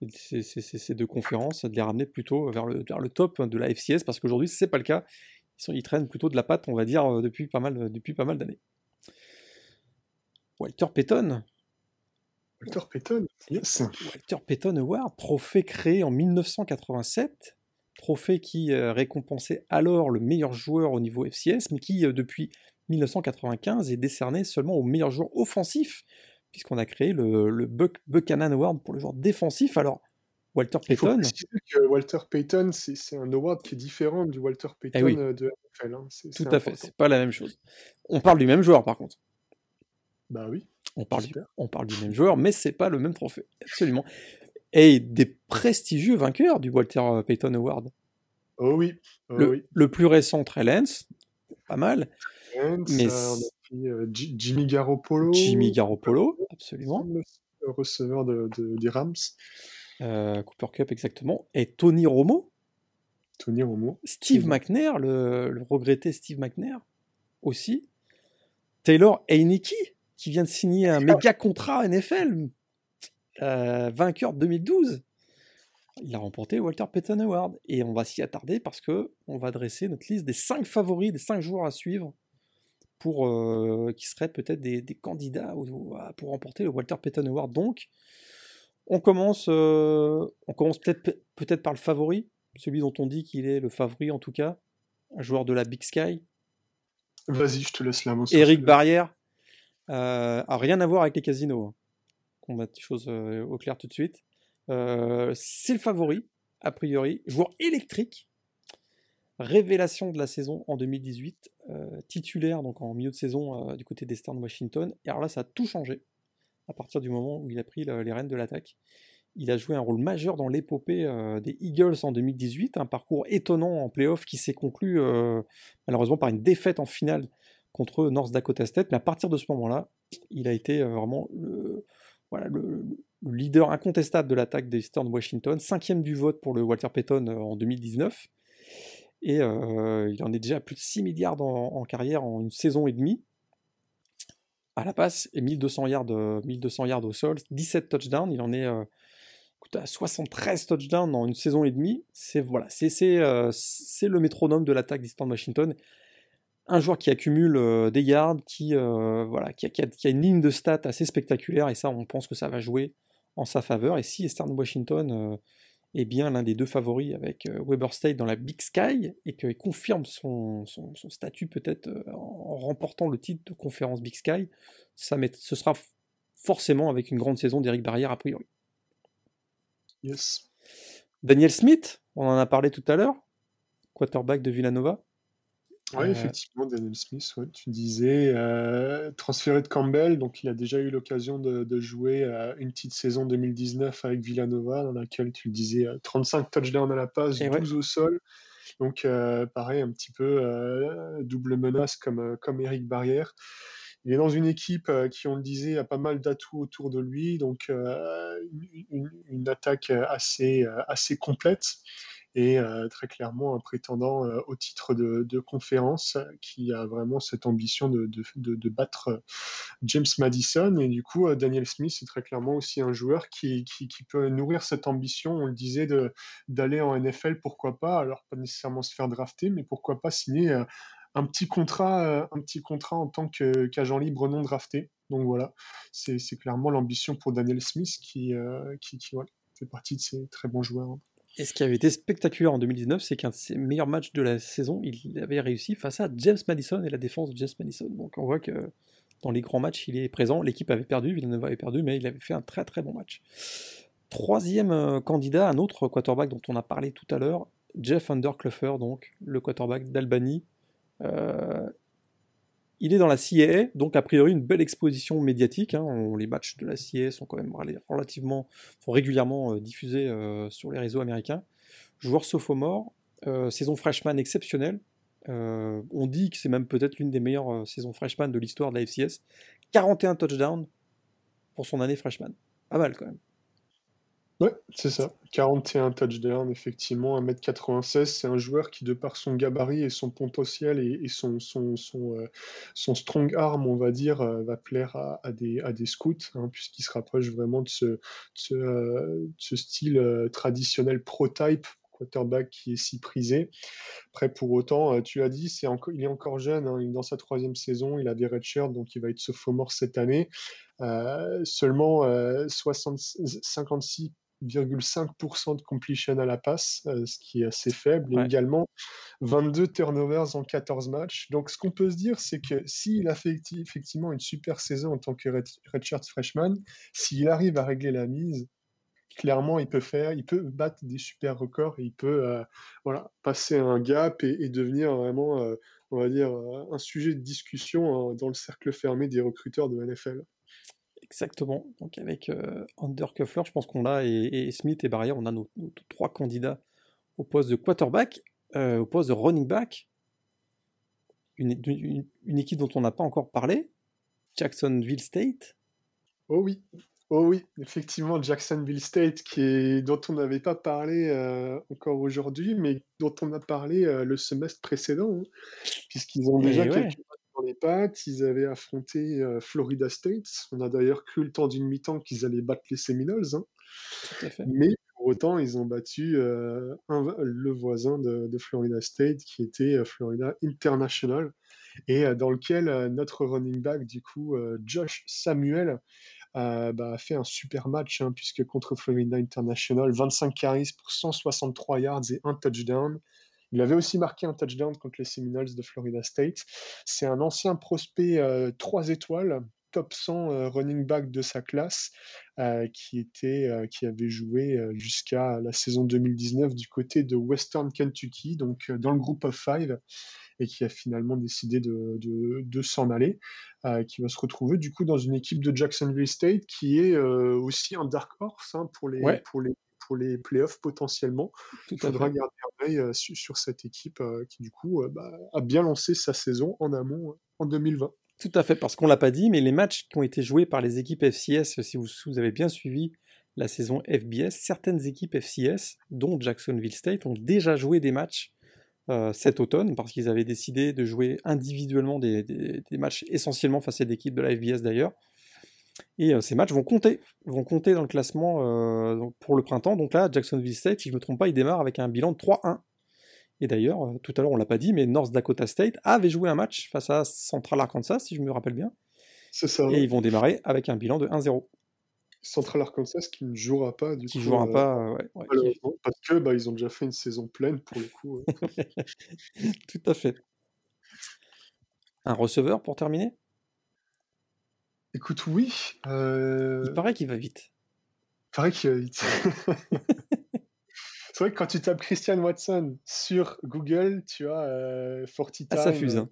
ces deux conférences, de les ramener plutôt vers le, vers le top de la FCS, parce qu'aujourd'hui, ce n'est pas le cas. Ils, sont, ils traînent plutôt de la patte, on va dire, euh, depuis pas mal, depuis pas mal d'années. Walter Payton. Walter Payton, yes. Walter Payton Award, trophée créé en 1987 trophée qui euh, récompensait alors le meilleur joueur au niveau FCS, mais qui euh, depuis 1995 est décerné seulement au meilleur joueur offensif, puisqu'on a créé le, le Buchanan Award pour le joueur défensif. Alors, Walter Payton. que Walter Payton, c'est un award qui est différent du Walter eh Payton euh, de NFL. Hein. Tout à fait, c'est pas la même chose. On parle du même joueur par contre. Bah oui. On parle, du, on parle du même joueur, mais c'est pas le même trophée. Absolument et des prestigieux vainqueurs du Walter Payton Award. Oh oui. Oh le, plus récent, Trey Lance, pas mal. mais euh, Jimmy Garoppolo. Jimmy Garoppolo, absolument. Le receveur de, des Rams. Euh, Cooper Cup, exactement. Et Tony Romo. Tony Romo. Steve McNair, le, regretté Steve McNair, aussi. Taylor Heineke, qui vient de signer un méga contrat NFL. Euh, vainqueur 2012. Il a remporté Walter Payton Award. Et on va s'y attarder parce que on va dresser notre liste des 5 favoris, des 5 joueurs à suivre pour euh, qui seraient peut-être des, candidats pour remporter le Walter Payton Award. Donc, on commence, euh, on commence peut-être peut-être par le favori, celui dont on dit qu'il est le favori en tout cas, un joueur de la Big Sky. Vas-y, je te laisse la main. Eric Barrière. a rien à voir avec les casinos. On met les choses euh, au clair tout de suite. Euh, c'est le favori, a priori. Joueur électrique. Révélation de la saison en 2018. Euh, titulaire donc en milieu de saison du côté d'Eastern Washington. Et alors là, ça a tout changé à partir du moment où il a pris les rênes de l'attaque. Il a joué un rôle majeur dans l'épopée des Eagles en 2018, un parcours étonnant en playoff qui s'est conclu malheureusement par une défaite en finale contre North Dakota State. Mais à partir de ce moment-là, il a été vraiment le, leader incontestable de l'attaque d'Eastern Washington, cinquième du vote pour le Walter Payton euh, en 2019. Et euh, il en est déjà à plus de 6 milliards en, carrière en une saison et demie. À la passe, et 1200 yards, 1200 yards au sol, 17 touchdowns. Il en est à 73 touchdowns en une saison et demie. C'est voilà, c'est le métronome de l'attaque d'Eastern Washington un joueur qui accumule euh, des yards, qui, euh, voilà, qui a, une ligne de stats assez spectaculaire, et ça, on pense que ça va jouer en sa faveur. Et si Eastern Washington euh, est bien l'un des deux favoris avec Weber State dans la Big Sky, et qu'il confirme son, statut peut-être en remportant le titre de conférence Big Sky, ça ce sera forcément avec une grande saison d'Eric Barrière a priori. Yes. Daniel Smith, on en a parlé tout à l'heure, quarterback de Villanova. Oui, euh, effectivement, Daniel Smith, tu disais, euh, transféré de Campbell, donc il a déjà eu l'occasion de, jouer euh, une petite saison 2019 avec Villanova, dans laquelle tu disais 35 touchdowns à la passe, 12 au sol. Donc, pareil, un petit peu double menace comme, comme Eric Barrière. Il est dans une équipe qui, on le disait, a pas mal d'atouts autour de lui, donc une, une, attaque assez, assez complète et euh, très clairement un prétendant euh, au titre de, conférence qui a vraiment cette ambition de, de, battre euh, James Madison. Et du coup, Daniel Smith est très clairement aussi un joueur qui, qui, peut nourrir cette ambition, on le disait, d'aller en NFL, pourquoi pas, alors pas nécessairement se faire drafter, mais pourquoi pas signer un petit contrat, un petit contrat en tant qu'agent libre non drafté. Donc voilà, c'est clairement l'ambition pour Daniel Smith qui, qui, qui fait partie de ces très bons joueurs. Et ce qui avait été spectaculaire en 2019, c'est qu'un de ses meilleurs matchs de la saison, il avait réussi face à James Madison et la défense de James Madison. Donc on voit que dans les grands matchs, il est présent. L'équipe avait perdu, Villanova avait perdu, mais il avait fait un très très bon match. Troisième euh, candidat, un autre quarterback dont on a parlé tout à l'heure, Jeff Undercluffer, donc le quarterback d'Albany. Euh, il est dans la CAA, donc a priori une belle exposition médiatique. Hein. les matchs de la CAA sont quand même relativement, sont régulièrement euh, diffusés euh, sur les réseaux américains. Joueur sophomore, euh, saison freshman exceptionnelle. on dit que c'est même peut-être l'une des meilleures saisons freshman de l'histoire de la FCS. 41 touchdowns pour son année freshman. Pas mal quand même. Ouais, c'est ça. 41 touchdowns, effectivement, 1m96. C'est un joueur qui, de par son gabarit et son potentiel et, son, son, son, euh, son, strong arm, on va dire, euh, va plaire à, des, à des scouts, hein, puisqu'il se rapproche vraiment de ce, ce, euh, style traditionnel pro-type quarterback qui est si prisé. Après, pour autant, tu as dit, c'est il est encore jeune, hein, il est dans sa troisième saison, il a des redshirts, donc il va être sophomore cette année. seulement 60, 56 5% de completion à la passe, euh, ce qui est assez faible, et également 22 turnovers en 14 matchs. Donc ce qu'on peut se dire, c'est que s'il a fait effectivement une super saison en tant que redshirt freshman, s'il arrive à régler la mise, clairement il peut faire, il peut battre des super records et il peut euh, voilà, passer un gap et, devenir vraiment, euh, on va dire, un sujet de discussion dans le cercle fermé des recruteurs de NFL. Exactement. Donc avec euh, Undercuffler, je pense qu'on l'a, et, Smith et Barrière, on a nos, trois candidats au poste de quarterback, euh, au poste de running back. Une, équipe dont on n'a pas encore parlé, Jacksonville State. Oh oui, oh oui, effectivement, Jacksonville State, qui est, dont on n'avait pas parlé euh, encore aujourd'hui, mais dont on a parlé le semestre précédent, hein, puisqu'ils ont déjà quelques Ils avaient affronté euh, Florida State. On a d'ailleurs cru le temps d'une mi-temps qu'ils allaient battre les Seminoles. Hein. Mais pour autant, ils ont battu euh, le voisin de, Florida State, qui était euh, Florida International, et dans lequel notre running back, du coup, Josh Samuel, bah, a fait un super match, hein, puisque contre Florida International, 25 carries pour 163 yards et un touchdown. Il avait aussi marqué un touchdown contre les Seminoles de Florida State. C'est un ancien prospect 3 euh, étoiles, top 100 euh, running back de sa classe, euh, qui, était, qui avait joué jusqu'à la saison 2019 du côté de Western Kentucky, donc dans le groupe of five, et qui a finalement décidé de, de, s'en aller, qui va se retrouver du coup dans une équipe de Jacksonville State qui est aussi un dark horse hein, pour, les, pour les pour les playoffs potentiellement. Il faudra garder un œil euh, sur, cette équipe euh, qui, du coup, euh, bah, a bien lancé sa saison en amont en 2020. Tout à fait, parce qu'on l'a pas dit, mais les matchs qui ont été joués par les équipes FCS, si vous, avez bien suivi la saison FBS, certaines équipes FCS, dont Jacksonville State, ont déjà joué des matchs cet automne, parce qu'ils avaient décidé de jouer individuellement des, des matchs essentiellement face à des équipes de la FBS d'ailleurs, et euh, ces matchs vont compter, vont compter dans le classement euh, pour le printemps. Donc là, Jacksonville State, si je ne me trompe pas, il démarre avec un bilan de 3-1. Et d'ailleurs, euh, tout à l'heure on l'a pas dit, mais North Dakota State avait joué un match face à Central Arkansas, si je me rappelle bien. C'est ça. Et ils vont démarrer avec un bilan de 1-0. Central Arkansas qui ne jouera pas du qui coup. jouera pas, ouais, parce que bah, ils ont déjà fait une saison pleine pour le coup. [laughs] tout à fait. Un receveur pour terminer? Écoute, oui. Euh, il paraît qu'il va vite. Il paraît qu'il va vite. [laughs] C'est vrai que quand tu tapes Christian Watson sur Google, tu as euh, Ah, ça fuse. Hein.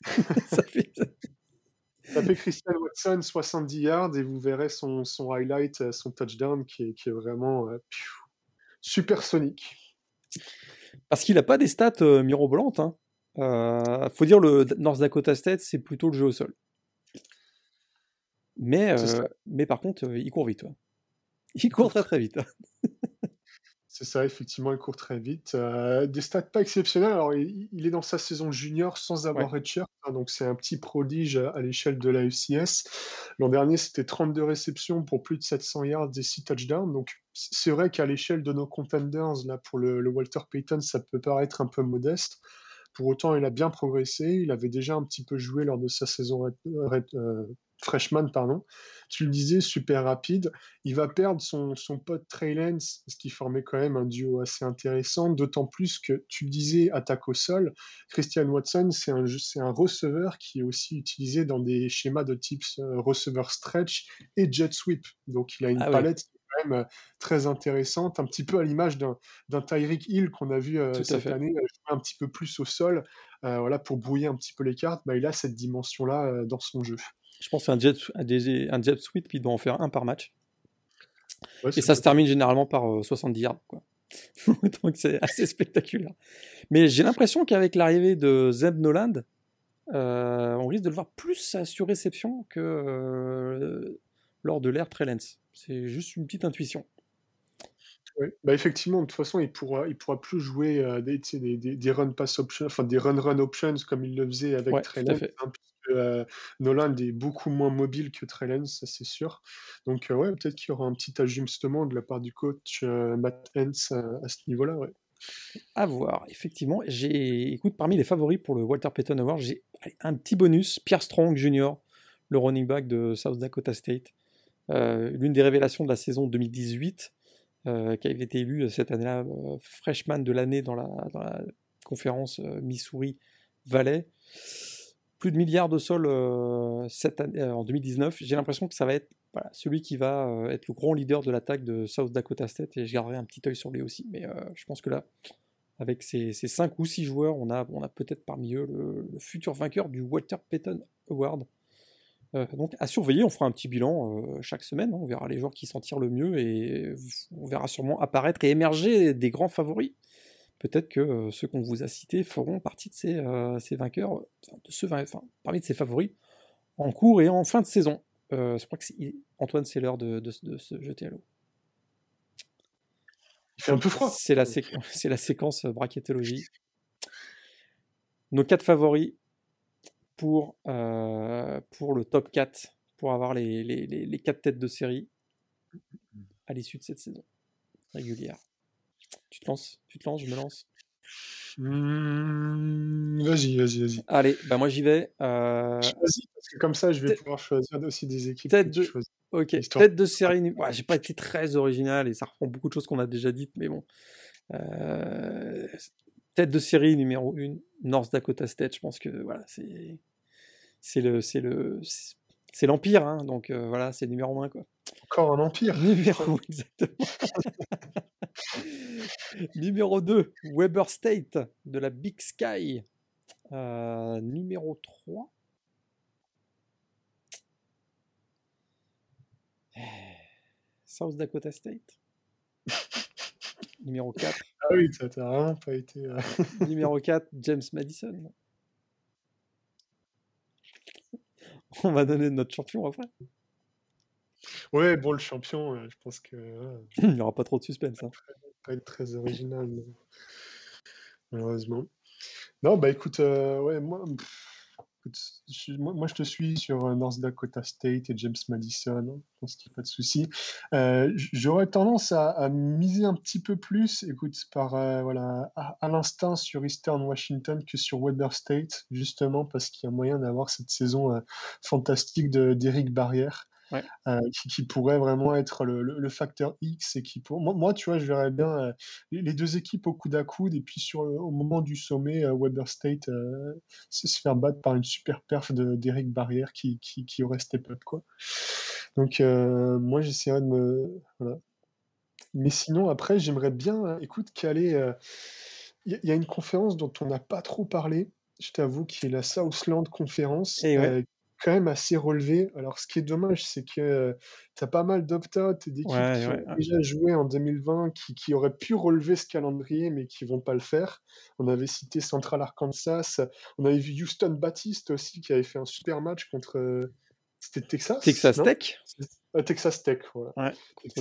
[laughs] ça fuse. Tapez Christian Watson 70 yards et vous verrez son, son highlight, euh, son touchdown qui est, qui est vraiment euh, supersonique. Parce qu'il n'a pas des stats mirobolantes. Hein. faut dire le North Dakota State, c'est plutôt le jeu au sol. Mais, euh, mais par contre, euh, il court vite. [laughs] Il court très très vite. [laughs] C'est ça, effectivement, il court très vite. Euh, des stats pas exceptionnels. Alors, il, est dans sa saison junior sans avoir ouais. redshirt, hein, donc c'est un petit prodige à, l'échelle de la FCS. L'an dernier, c'était 32 réceptions pour plus de 700 yards et 6 touchdowns. Donc, c'est vrai qu'à l'échelle de nos contenders, là, pour le, le, Walter Payton, ça peut paraître un peu modeste. Pour autant, il a bien progressé. Il avait déjà un petit peu joué lors de sa saison freshman, pardon, tu le disais, super rapide. Il va perdre son, son pote Trey Lance, ce qui formait quand même un duo assez intéressant, d'autant plus que tu le disais, attaque au sol. Christian Watson, c'est un, un receveur qui est aussi utilisé dans des schémas de type euh, receveur stretch et jet sweep. Donc il a une ah palette quand même euh, très intéressante, un petit peu à l'image d'un Tyreek Hill qu'on a vu euh, cette année jouer un petit peu plus au sol voilà, pour brouiller un petit peu les cartes, bah, il a cette dimension-là dans son jeu. Je pense un jet, un jet sweep, il doit en faire un par match. et ça se termine généralement par 70 yards. Quoi. [laughs] Donc c'est assez spectaculaire. Mais j'ai l'impression qu'avec l'arrivée de Zeb Noland, euh, on risque de le voir plus sur réception que euh, lors de l'ère Trellens. C'est juste une petite intuition. Bah effectivement, de toute façon, il pourra, il pourra plus jouer euh, des, des, des, run pass options, enfin des run run options comme il le faisait avec ouais, Trellens, hein, puisque Nolan est beaucoup moins mobile que Trellens, ça c'est sûr. Donc ouais, peut-être qu'il y aura un petit ajustement de la part du coach Matt Hens à ce niveau-là. Ouais. À voir, effectivement. J'ai, écoute, parmi les favoris pour le Walter Payton Award, j'ai un petit bonus. Pierre Strong Jr., le running back de South Dakota State, euh, l'une des révélations de la saison 2018, euh, qui avait été élu cette année-là euh, freshman de l'année dans la, conférence Missouri Valley. Plus de milliards de sols cette année, en 2019. J'ai l'impression que ça va être celui qui va euh, être le grand leader de l'attaque de South Dakota State, et je garderai un petit œil sur lui aussi. Mais euh, je pense que là, avec ces, ces 5 ou 6 joueurs, on a, peut-être parmi eux le, futur vainqueur du Walter Payton Award. Euh, donc à surveiller, on fera un petit bilan chaque semaine, hein. on verra les joueurs qui s'en tirent le mieux et on verra sûrement apparaître et émerger des grands favoris. Peut-être que ceux qu'on vous a cités feront partie de ces, ces vainqueurs, de ceux, enfin, parmi de ces favoris en cours et en fin de saison. Euh, je crois que c'est Antoine, c'est l'heure de, de, se jeter à l'eau. Il fait un peu froid. C'est la, [laughs] la, séquence euh, braquettologie. Nos quatre favoris pour, euh, pour le top 4, pour avoir les, les, les, 4 têtes de série à l'issue de cette saison régulière. Tu te lances Tu te lances Je me lance Mmh, vas-y, vas-y, vas-y. Allez, bah moi j'y vais. Euh... Choisis, parce que comme ça, je vais pouvoir choisir aussi des équipes. Tête de... Ok, tête de série. Ouais, j'ai pas été très original et ça reprend beaucoup de choses qu'on a déjà dites, mais bon. Euh... Tête de série numéro 1, North Dakota State. Je pense que voilà, c'est c'est le c'est le c'est l'empire, hein, donc euh, voilà, c'est numéro 1 quoi. Encore un empire. Numéro [laughs] exactement. numéro 2, Weber State de la Big Sky. Euh, numéro 3. [sighs] South Dakota State. [laughs] numéro 4. Ah oui, ça t'a rien pas été. Euh. [laughs] numéro 4, James Madison. On va donner notre champion après. Ouais, bon, le champion, euh, je pense que. [laughs] Il n'y aura pas trop de suspense. Hein. Pas être très original, malheureusement. Non, bah écoute, euh, ouais, moi, je, moi, je te suis sur euh, North Dakota State et James Madison, hein, je pense qu'il n'y a pas de souci. J'aurais tendance à, miser un petit peu plus, écoute, par voilà, à, l'instinct sur Eastern Washington que sur Weber State, justement parce qu'il y a moyen d'avoir cette saison fantastique d'Eric Barrière. Euh, qui, pourrait vraiment être le, facteur X et qui pour moi, tu vois je verrais bien euh, les deux équipes au coude à coude et puis sur au moment du sommet euh, Weber State se faire battre par une super perf d'Eric Barrière qui, qui, aurait step up quoi. Donc moi j'essaierais de me voilà. mais sinon après j'aimerais bien écoute caler il y, a une conférence dont on n'a pas trop parlé je t'avoue, qui est la Southland Conference, et quand même assez relevé. Alors, ce qui est dommage, c'est que tu as pas mal d'opt-out d'équipes qui ont déjà joué en 2020 qui, qui, auraient pu relever ce calendrier, mais qui vont pas le faire. On avait cité Central Arkansas, on avait vu Houston Baptiste aussi qui avait fait un super match contre. C'était Texas Texas Tech Texas Tech, voilà. Ouais.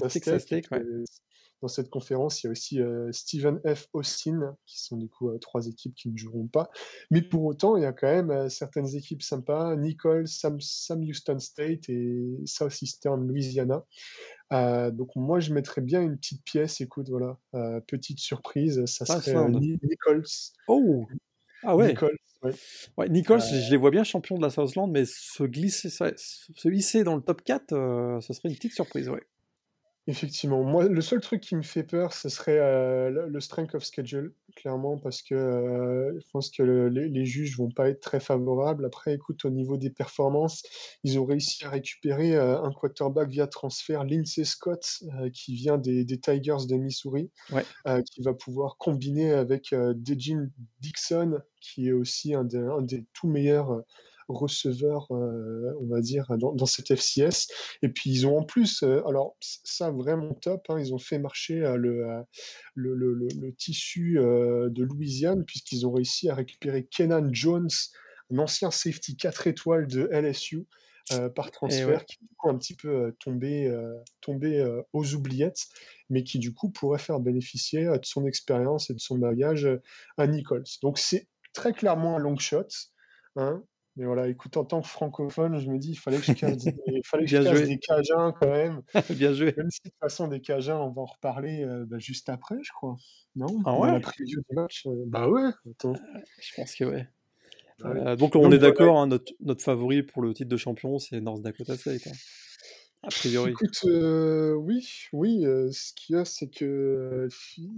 Texas, Tech, ouais dans cette conférence, il y a aussi euh, Stephen F. Austin, qui sont du coup euh, trois équipes qui ne joueront pas. Mais pour autant, il y a quand même euh, certaines équipes sympas, Nicole, Sam, Houston State et Southeastern Louisiana. donc moi, je mettrais bien une petite pièce. Écoute, voilà, petite surprise, ça serait Nichols. Oh ah ouais. Nichols, ouais. Nichols, je les vois bien champion de la Southland, mais se glisser, se hisser dans le top 4, ce serait une petite surprise, ouais. Effectivement, moi, le seul truc qui me fait peur, ce serait euh, le, strength of schedule, clairement, parce que euh, je pense que le- les, les juges vont pas être très favorables. Après, écoute, au niveau des performances, ils ont réussi à récupérer euh, un quarterback via transfert, Lindsey Scott, qui vient des, des Tigers de Missouri, Ouais. qui va pouvoir combiner avec Dejin Dixon, qui est aussi un des, un des tout meilleurs receveurs, euh, on va dire, dans, dans cette FCS. Et puis ils ont en plus, euh, alors ça vraiment top, hein, ils ont fait marcher euh, le, le, le- le- le tissu de Louisiane puisqu'ils ont réussi à récupérer Kenan Jones, un ancien safety 4 étoiles de LSU. euh, par transfert, ouais. qui est du coup un petit peu euh, tombé, euh, tombé aux oubliettes, mais qui du coup pourrait faire bénéficier de son expérience et de son bagage à Nichols. Donc c'est très clairement un long shot, hein, mais voilà, écoute, en tant que francophone, je me dis, il fallait que je casse des, [laughs] fallait que je Bien casse joué. des Cajuns quand même. [laughs] Bien joué. Même si de toute façon, des Cajuns, on va en reparler euh, bah, juste après, je crois. Non? Ah Dans la ouais? preview du match. euh, bah ouais, attends. Je pense que ouais. Bah ouais. Euh, donc on Donc est voilà, d'accord, hein, notre, notre favori pour le titre de champion, c'est North Dakota State. hein. A priori. Écoute, euh, oui, oui, euh, ce qu'il y a, c'est que euh,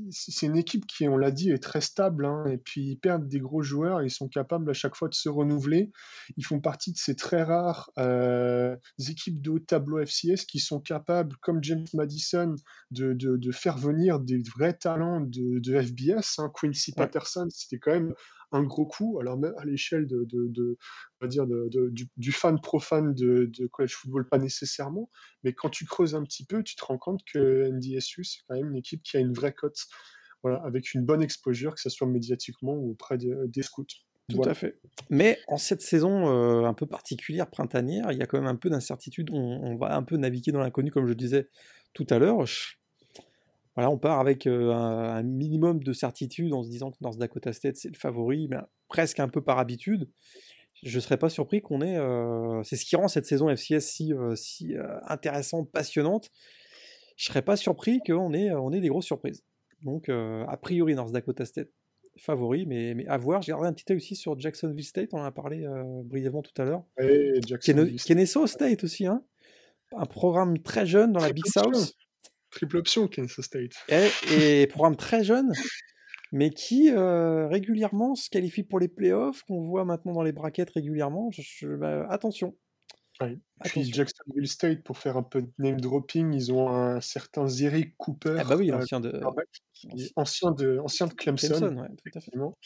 c'est une équipe qui, on l'a dit, est très stable, hein, et puis ils perdent des gros joueurs, ils sont capables à chaque fois de se renouveler. Ils font partie de ces très rares euh, équipes de haut tableau FCS qui sont capables, comme James Madison, de, de, de faire venir des vrais talents de, de FBS. hein. Quincy Ouais. Patterson, c'était quand même un gros coup, alors même à l'échelle de, de, de- on va dire de, du, du fan profane de, college football, pas nécessairement, mais quand tu creuses un petit peu, tu te rends compte que NDSU, c'est quand même une équipe qui a une vraie cote, voilà, avec une bonne exposure, que ce soit médiatiquement ou auprès de- des scouts. Tout Voilà. à fait. Mais en cette saison euh, un peu particulière, printanière, il y a quand même un peu d'incertitude. On, on va un peu naviguer dans l'inconnu, comme je disais tout à l'heure. Je- Voilà, on part avec euh, un, un minimum de certitude en se disant que North Dakota State c'est le favori, mais presque un peu par habitude. Je ne serais pas surpris qu'on ait. euh, c'est ce qui rend cette saison FCS si, euh, si intéressante, passionnante. Je serais pas surpris qu'on ait, on ait des grosses surprises. Donc, a priori, North Dakota State favori, mais, mais à voir. J'ai regardé un petit œil aussi sur Jacksonville State, on en a parlé euh, brièvement tout à l'heure. Jacksonville, Kennesaw State aussi, hein. un programme très jeune dans la Big. South, triple option, Kansas State. et, et programme très jeune, mais qui euh, régulièrement se qualifie pour les playoffs, qu'on voit maintenant dans les brackets régulièrement. Je- je- bah, attention, Ouais. Puis attention. Jacksonville State, pour faire un peu de name dropping, ils ont un certain Zerick Cooper, Ah bah oui, euh, l'ancien de ancien de, ancien de Clemson. Ouais, effectivement.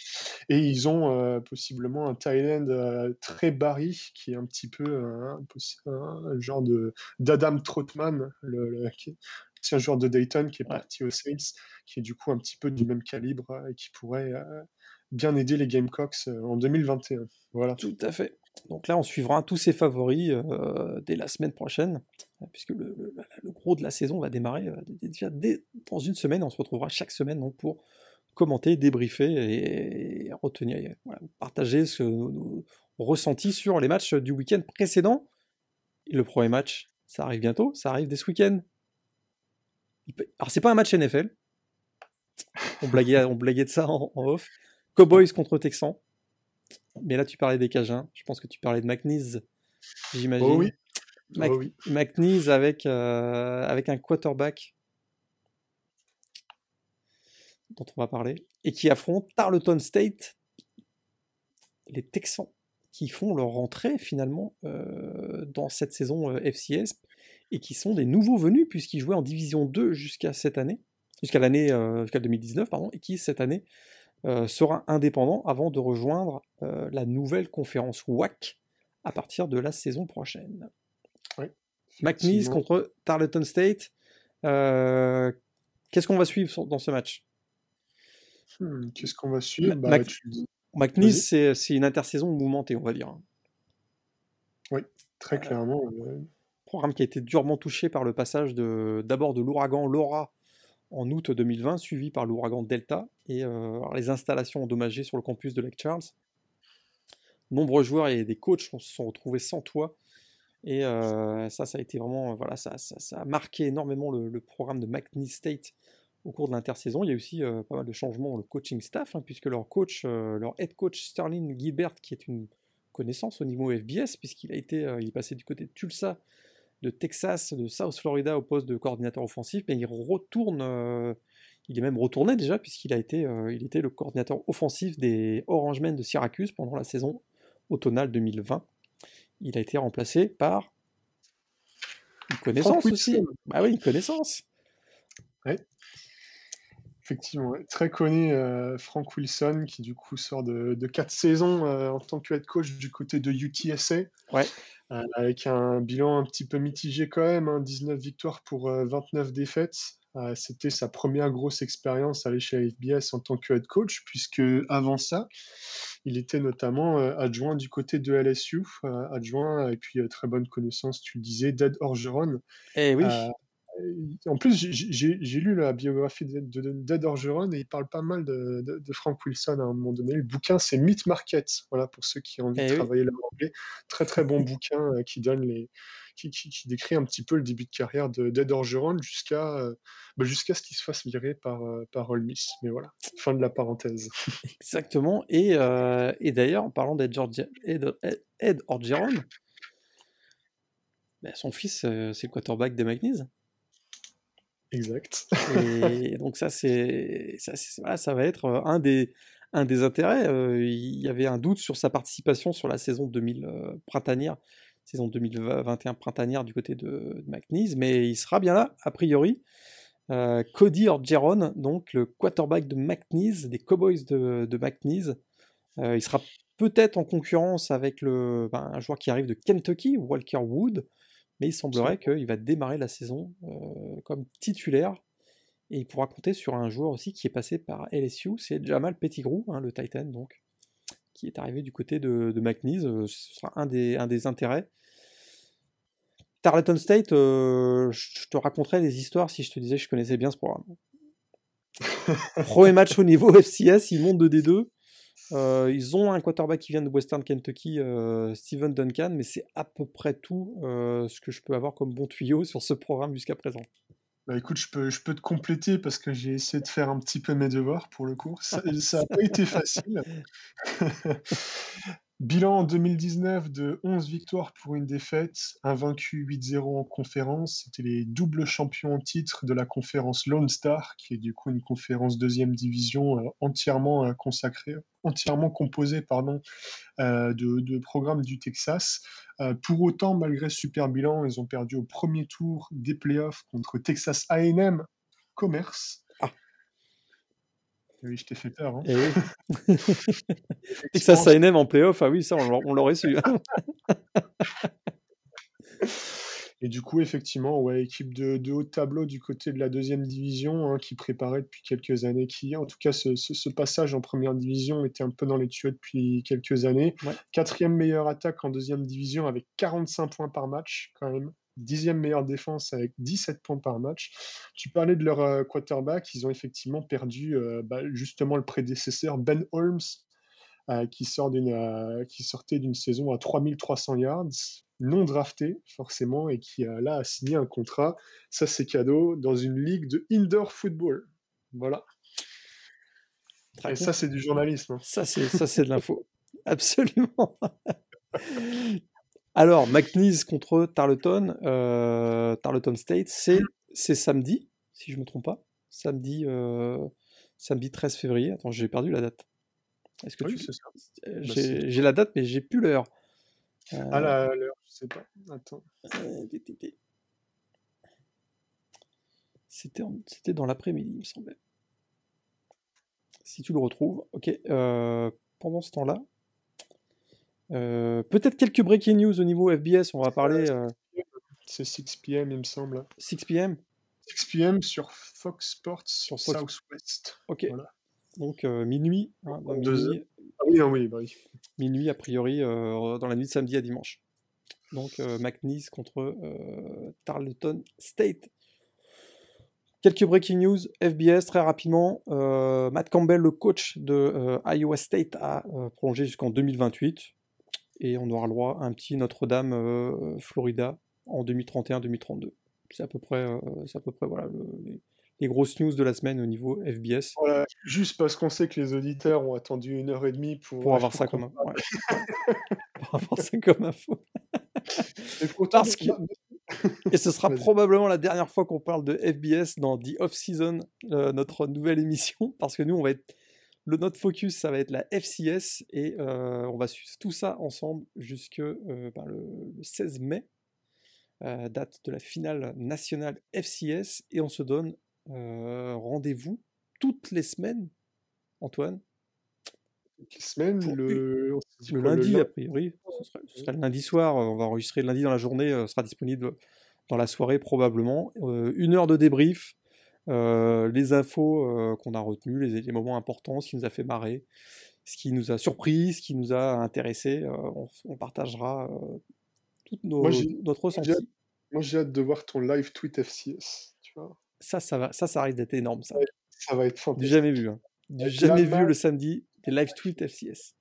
Et ils ont euh, possiblement un Thailand euh, très barry, qui est un petit peu euh, un, possi- un- un genre de d'Adam Trotman, le, le- qui est ancien joueur de Dayton qui est Ouais. parti aux Saints, qui est du coup un petit peu du même calibre euh, et qui pourrait euh, bien aider les Gamecocks euh, en 2021. Voilà. Tout à fait. Donc là, on suivra tous ces favoris euh, dès la semaine prochaine, puisque le, le- le gros de la saison va démarrer euh, déjà dès- dans une semaine. On se retrouvera chaque semaine donc, pour commenter, débriefer et, et retenir, et, voilà, partager ce, nos, nos ressentis sur les matchs du week-end précédent. Et le premier match, ça arrive bientôt, ça arrive dès ce week-end. Il peut- Alors, c'est pas un match NFL. On blaguait, on blaguait de ça en, en off. Cowboys contre Texans. Mais là, tu parlais des Cajuns. Je pense que tu parlais de McNeese, j'imagine. Oh oui. Mac- Oh oui. McNeese avec, euh, avec un quarterback dont on va parler, et qui affronte Tarleton State, les Texans, qui font leur rentrée finalement euh, dans cette saison euh, FCS, et qui sont des nouveaux venus, puisqu'ils jouaient en Division 2 jusqu'à cette année, jusqu'à l'année, euh, jusqu'à 2019, pardon, et qui cette année euh, sera indépendant avant de rejoindre euh, la nouvelle conférence WAC à partir de la saison prochaine. McNeese Effectivement. contre Tarleton State. Qu'est-ce qu'on va suivre dans ce match? Hmm, Qu'est-ce qu'on va suivre? Bah, Mac- tu McNeese, c'est une intersaison mouvementée, on va dire. très clairement. Programme qui a été durement touché par le passage d'abord de l'ouragan Laura en août 2020, suivi par l'ouragan Delta et euh, les installations endommagées sur le campus de Lake Charles. Nombreux joueurs et des coachs se sont retrouvés sans toit. Et euh, ça, ça a été vraiment, voilà, ça, ça- a marqué énormément le, programme de McNeese State au cours de l'intersaison. Il y a aussi euh, pas mal de changements dans le coaching staff, hein, puisque leur coach, euh, leur head coach Sterling Gilbert, qui est une connaissance au niveau FBS, puisqu'il a été, euh, il est passé du côté de Tulsa de Texas, de South Florida au poste de coordinateur offensif, mais il retourne, euh, il est même retourné déjà, puisqu'il a été, euh, il était le coordinateur offensif des Orangemen de Syracuse pendant la saison automnale 2020. Il a été remplacé par une connaissance aussi. Bah oui, une connaissance. Ouais. Effectivement, très connu, euh, Frank Wilson, qui du coup sort de, de quatre saisons en tant que head coach du côté de UTSA. Ouais. Euh, avec un bilan un petit peu mitigé quand même, 19 hein, victoires pour 29 euh, défaites. Euh, c'était sa première grosse expérience à l'échelle FBS en tant que head coach, puisque avant ça, il était notamment adjoint du côté de LSU, adjoint et puis très bonne connaissance, tu le disais, d'Ed Orgeron. Eh oui. En plus, j'ai lu la biographie d'Ed Orgeron et il parle pas mal de, Frank Wilson à un moment donné. Le bouquin, c'est Meat Market, voilà, pour ceux qui ont envie de eh travailler l'anglais. Très très bon bouquin euh, qui donne les, qui, décrit un petit peu le début de carrière d'Ed Orgeron jusqu'à euh, bah, jusqu'à ce qu'il se fasse virer par, euh, par Ole Miss. Mais voilà, fin de la parenthèse. [laughs] Exactement. Et, et d'ailleurs, en parlant d'Ed Orgeron, bah, son fils, c'est le quarterback des McNeese. Exact. Et [laughs] donc ça, c'est ça, ça va être euh, un des, un des intérêts. Euh, il y avait un doute sur sa participation sur la saison 2000 euh, printanière, saison 2021 printanière du côté de, McNeese, mais il sera bien là, a priori. Cody Orgeron, donc le quarterback de McNeese, des Cowboys de, de McNeese. il sera peut-être en concurrence avec le, ben, un joueur qui arrive de Kentucky, Walker Wood mais il semblerait qu'il va démarrer la saison euh, comme titulaire. Et il pourra compter sur un joueur aussi qui est passé par LSU, c'est Jamal Pettigrew, hein, le Titan, donc, qui est arrivé du côté de, de McNeese. Euh, ce sera un des, un des intérêts. Tarleton State, euh, je te raconterais des histoires si je te disais que je connaissais bien ce programme. [laughs] Premier match au niveau FCS, ils montent de D2. Euh, ils ont un quarterback qui vient de Western Kentucky, euh, Steven Duncan, mais c'est à peu près tout euh, ce que je peux avoir comme bon tuyau [laughs] sur ce programme jusqu'à présent. Bah écoute, je peux, je peux te compléter parce que j'ai essayé de faire un petit peu mes devoirs pour le cours. Ça n'a [laughs] pas été facile. Bilan en 2019 de 11 victoires pour une défaite, un vaincu 8-0 en conférence. C'était les doubles champions en titre de la conférence Lone Star, qui est du coup une conférence deuxième division euh, entièrement euh, consacrée, entièrement composée pardon, euh, de, programmes du Texas. pour autant, malgré ce super bilan, ils ont perdu au premier tour des playoffs contre Texas AM Commerce. Oui, je t'ai fait peur. Hein. Et oui. [laughs] Et que ça s'aime en playoff, ah oui, ça, on l'aurait su. [laughs] Et du coup, effectivement, ouais, équipe de, de, haut tableau du côté de la deuxième division, hein, qui préparait depuis quelques années, qui, en tout cas, ce, ce, passage en première division était un peu dans les tuyaux depuis quelques années. Quatrième meilleure attaque en deuxième division avec 45 points par match, quand même dixième meilleure défense avec 17 points par match. Tu parlais de leur euh, quarterback, ils ont effectivement perdu euh, bah, justement le prédécesseur Ben Holmes, euh, qui, sort qui sortait d'une saison à 3300 yards, non drafté forcément, et qui là a signé un contrat, ça c'est cadeau, dans une ligue de indoor football. Voilà. et ça c'est du journalisme. Hein. Ça c'est de l'info. [laughs] Absolument. Alors, McNeese contre Tarleton, euh, Tarleton State, c'est, samedi, si je ne me trompe pas. Samedi, euh, samedi 13 février. Attends, j'ai perdu la date. Est-ce que oui, tu... Euh, bah, j'ai, la date, mais j'ai plus l'heure. Ah, l'heure, je sais pas. Attends. C'était, c'était dans l'après-midi, il me semblait. Si tu le retrouves, ok. pendant ce temps-là, euh, peut-être quelques breaking news au niveau FBS, on va parler. Euh, c'est 6 p.m. il me semble. 6 p.m. 6 p.m. sur Fox Sports sur Southwest. Ok. Donc euh, minuit. Hein, minuit. Ah oui, oui, bah oui. Minuit a priori dans la nuit de samedi à dimanche. Donc McNeese contre Tarleton State. Quelques breaking news, FBS très rapidement. Matt Campbell, le coach de Iowa State, a prolongé jusqu'en 2028 et on aura le droit à un petit Notre-Dame euh, Florida en 2031-2032. C'est à peu près, euh, c'est à peu près voilà, les, grosses news de la semaine au niveau FBS. juste parce qu'on sait que les auditeurs ont attendu une heure et demie pour, pour avoir ça comme, ouais. [laughs] pour avoir ça comme info. [laughs] parce que... Et ce sera probablement la dernière fois qu'on parle de FBS dans The Off-Season, euh, notre nouvelle émission, parce que nous, on va être. Le, notre focus, ça va être la FCS et euh, on va suivre tout ça ensemble jusque euh, ben, le, le 16 mai, euh, date de la finale nationale FCS. Et on se donne rendez-vous toutes les semaines, Antoine, Qui semaine, Pour le, lundi, a priori. Ce sera, ce sera le lundi soir. On va enregistrer le lundi dans la journée. sera disponible dans la soirée probablement. Une heure de débrief. Euh, les infos euh, qu'on a retenues, les, les moments importants, ce qui nous a fait marrer, ce qui nous a surpris, ce qui nous a intéressé. euh, on, on partagera euh, tout nos, Moi, j'ai- notre j'ai ressenti. hâte- Moi, j'ai hâte de voir ton live tweet FCS. Tu vois, Ça, ça, va, ça, ça risque d'être énorme. Ça. Ouais. ça va être Du fantastique. jamais vu. Hein. Du jamais vu le samedi des live tweets FCS.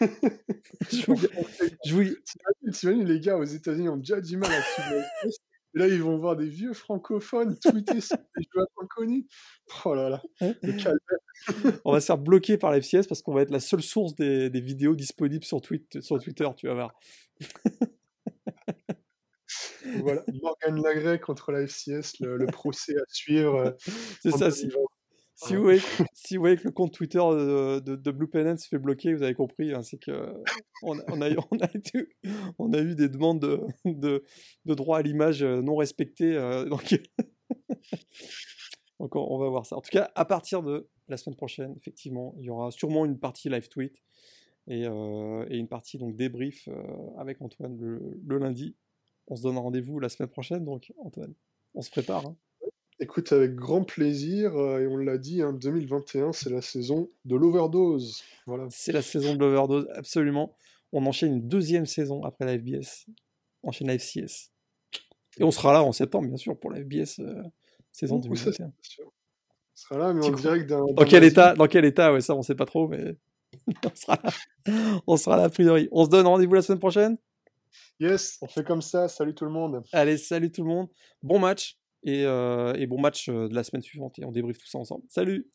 [laughs] [laughs] je vous, T'imagines, les gars aux États-Unis ont déjà du mal à suivre. Et là, ils vont voir des vieux francophones tweeter sur des joueurs inconnus. Oh là là, le on va se faire bloquer par la FCS parce qu'on va être la seule source des, des vidéos disponibles sur, tweet, sur Twitter, tu vas voir. Voilà, Morgan Lagrey contre la FCS, le, le procès à suivre. C'est ça, si, 2020. Si, vous voyez, [laughs] si vous voyez que le compte Twitter de, de, de Blue Pennant se fait bloquer, vous avez compris, hein, c'est que on a, on, a, eu- [laughs] on, a eu, on a eu des demandes de, de, de droit à l'image euh, non respectées. euh, [laughs] donc, donc on, on va voir ça. En tout cas, à partir de la semaine prochaine, effectivement, il y aura sûrement une partie live tweet et, euh, et une partie donc débrief euh, avec Antoine le, le lundi. On se donne rendez-vous la semaine prochaine, donc Antoine, on se prépare. hein. Écoute, avec grand plaisir, euh, et on l'a dit, hein, 2021, c'est la saison de l'overdose. Voilà. C'est la saison de l'overdose, absolument. On enchaîne une deuxième saison après la FBS. On enchaîne la FCS. Et on sera là en septembre, bien sûr, pour la FBS euh, saison Ouh, ça, c'est 2021. sûr. On sera là, mais en direct d'un. Dans quel état, dans quel état, ouais, ça on sait pas trop, mais [laughs] on sera là. On sera là a priori. On se donne rendez-vous la semaine prochaine? Yes, on fait comme ça. Salut tout le monde. Allez, salut tout le monde. Bon match euh, et, bon match euh, de la semaine suivante et on débriefe tout ça ensemble. Salut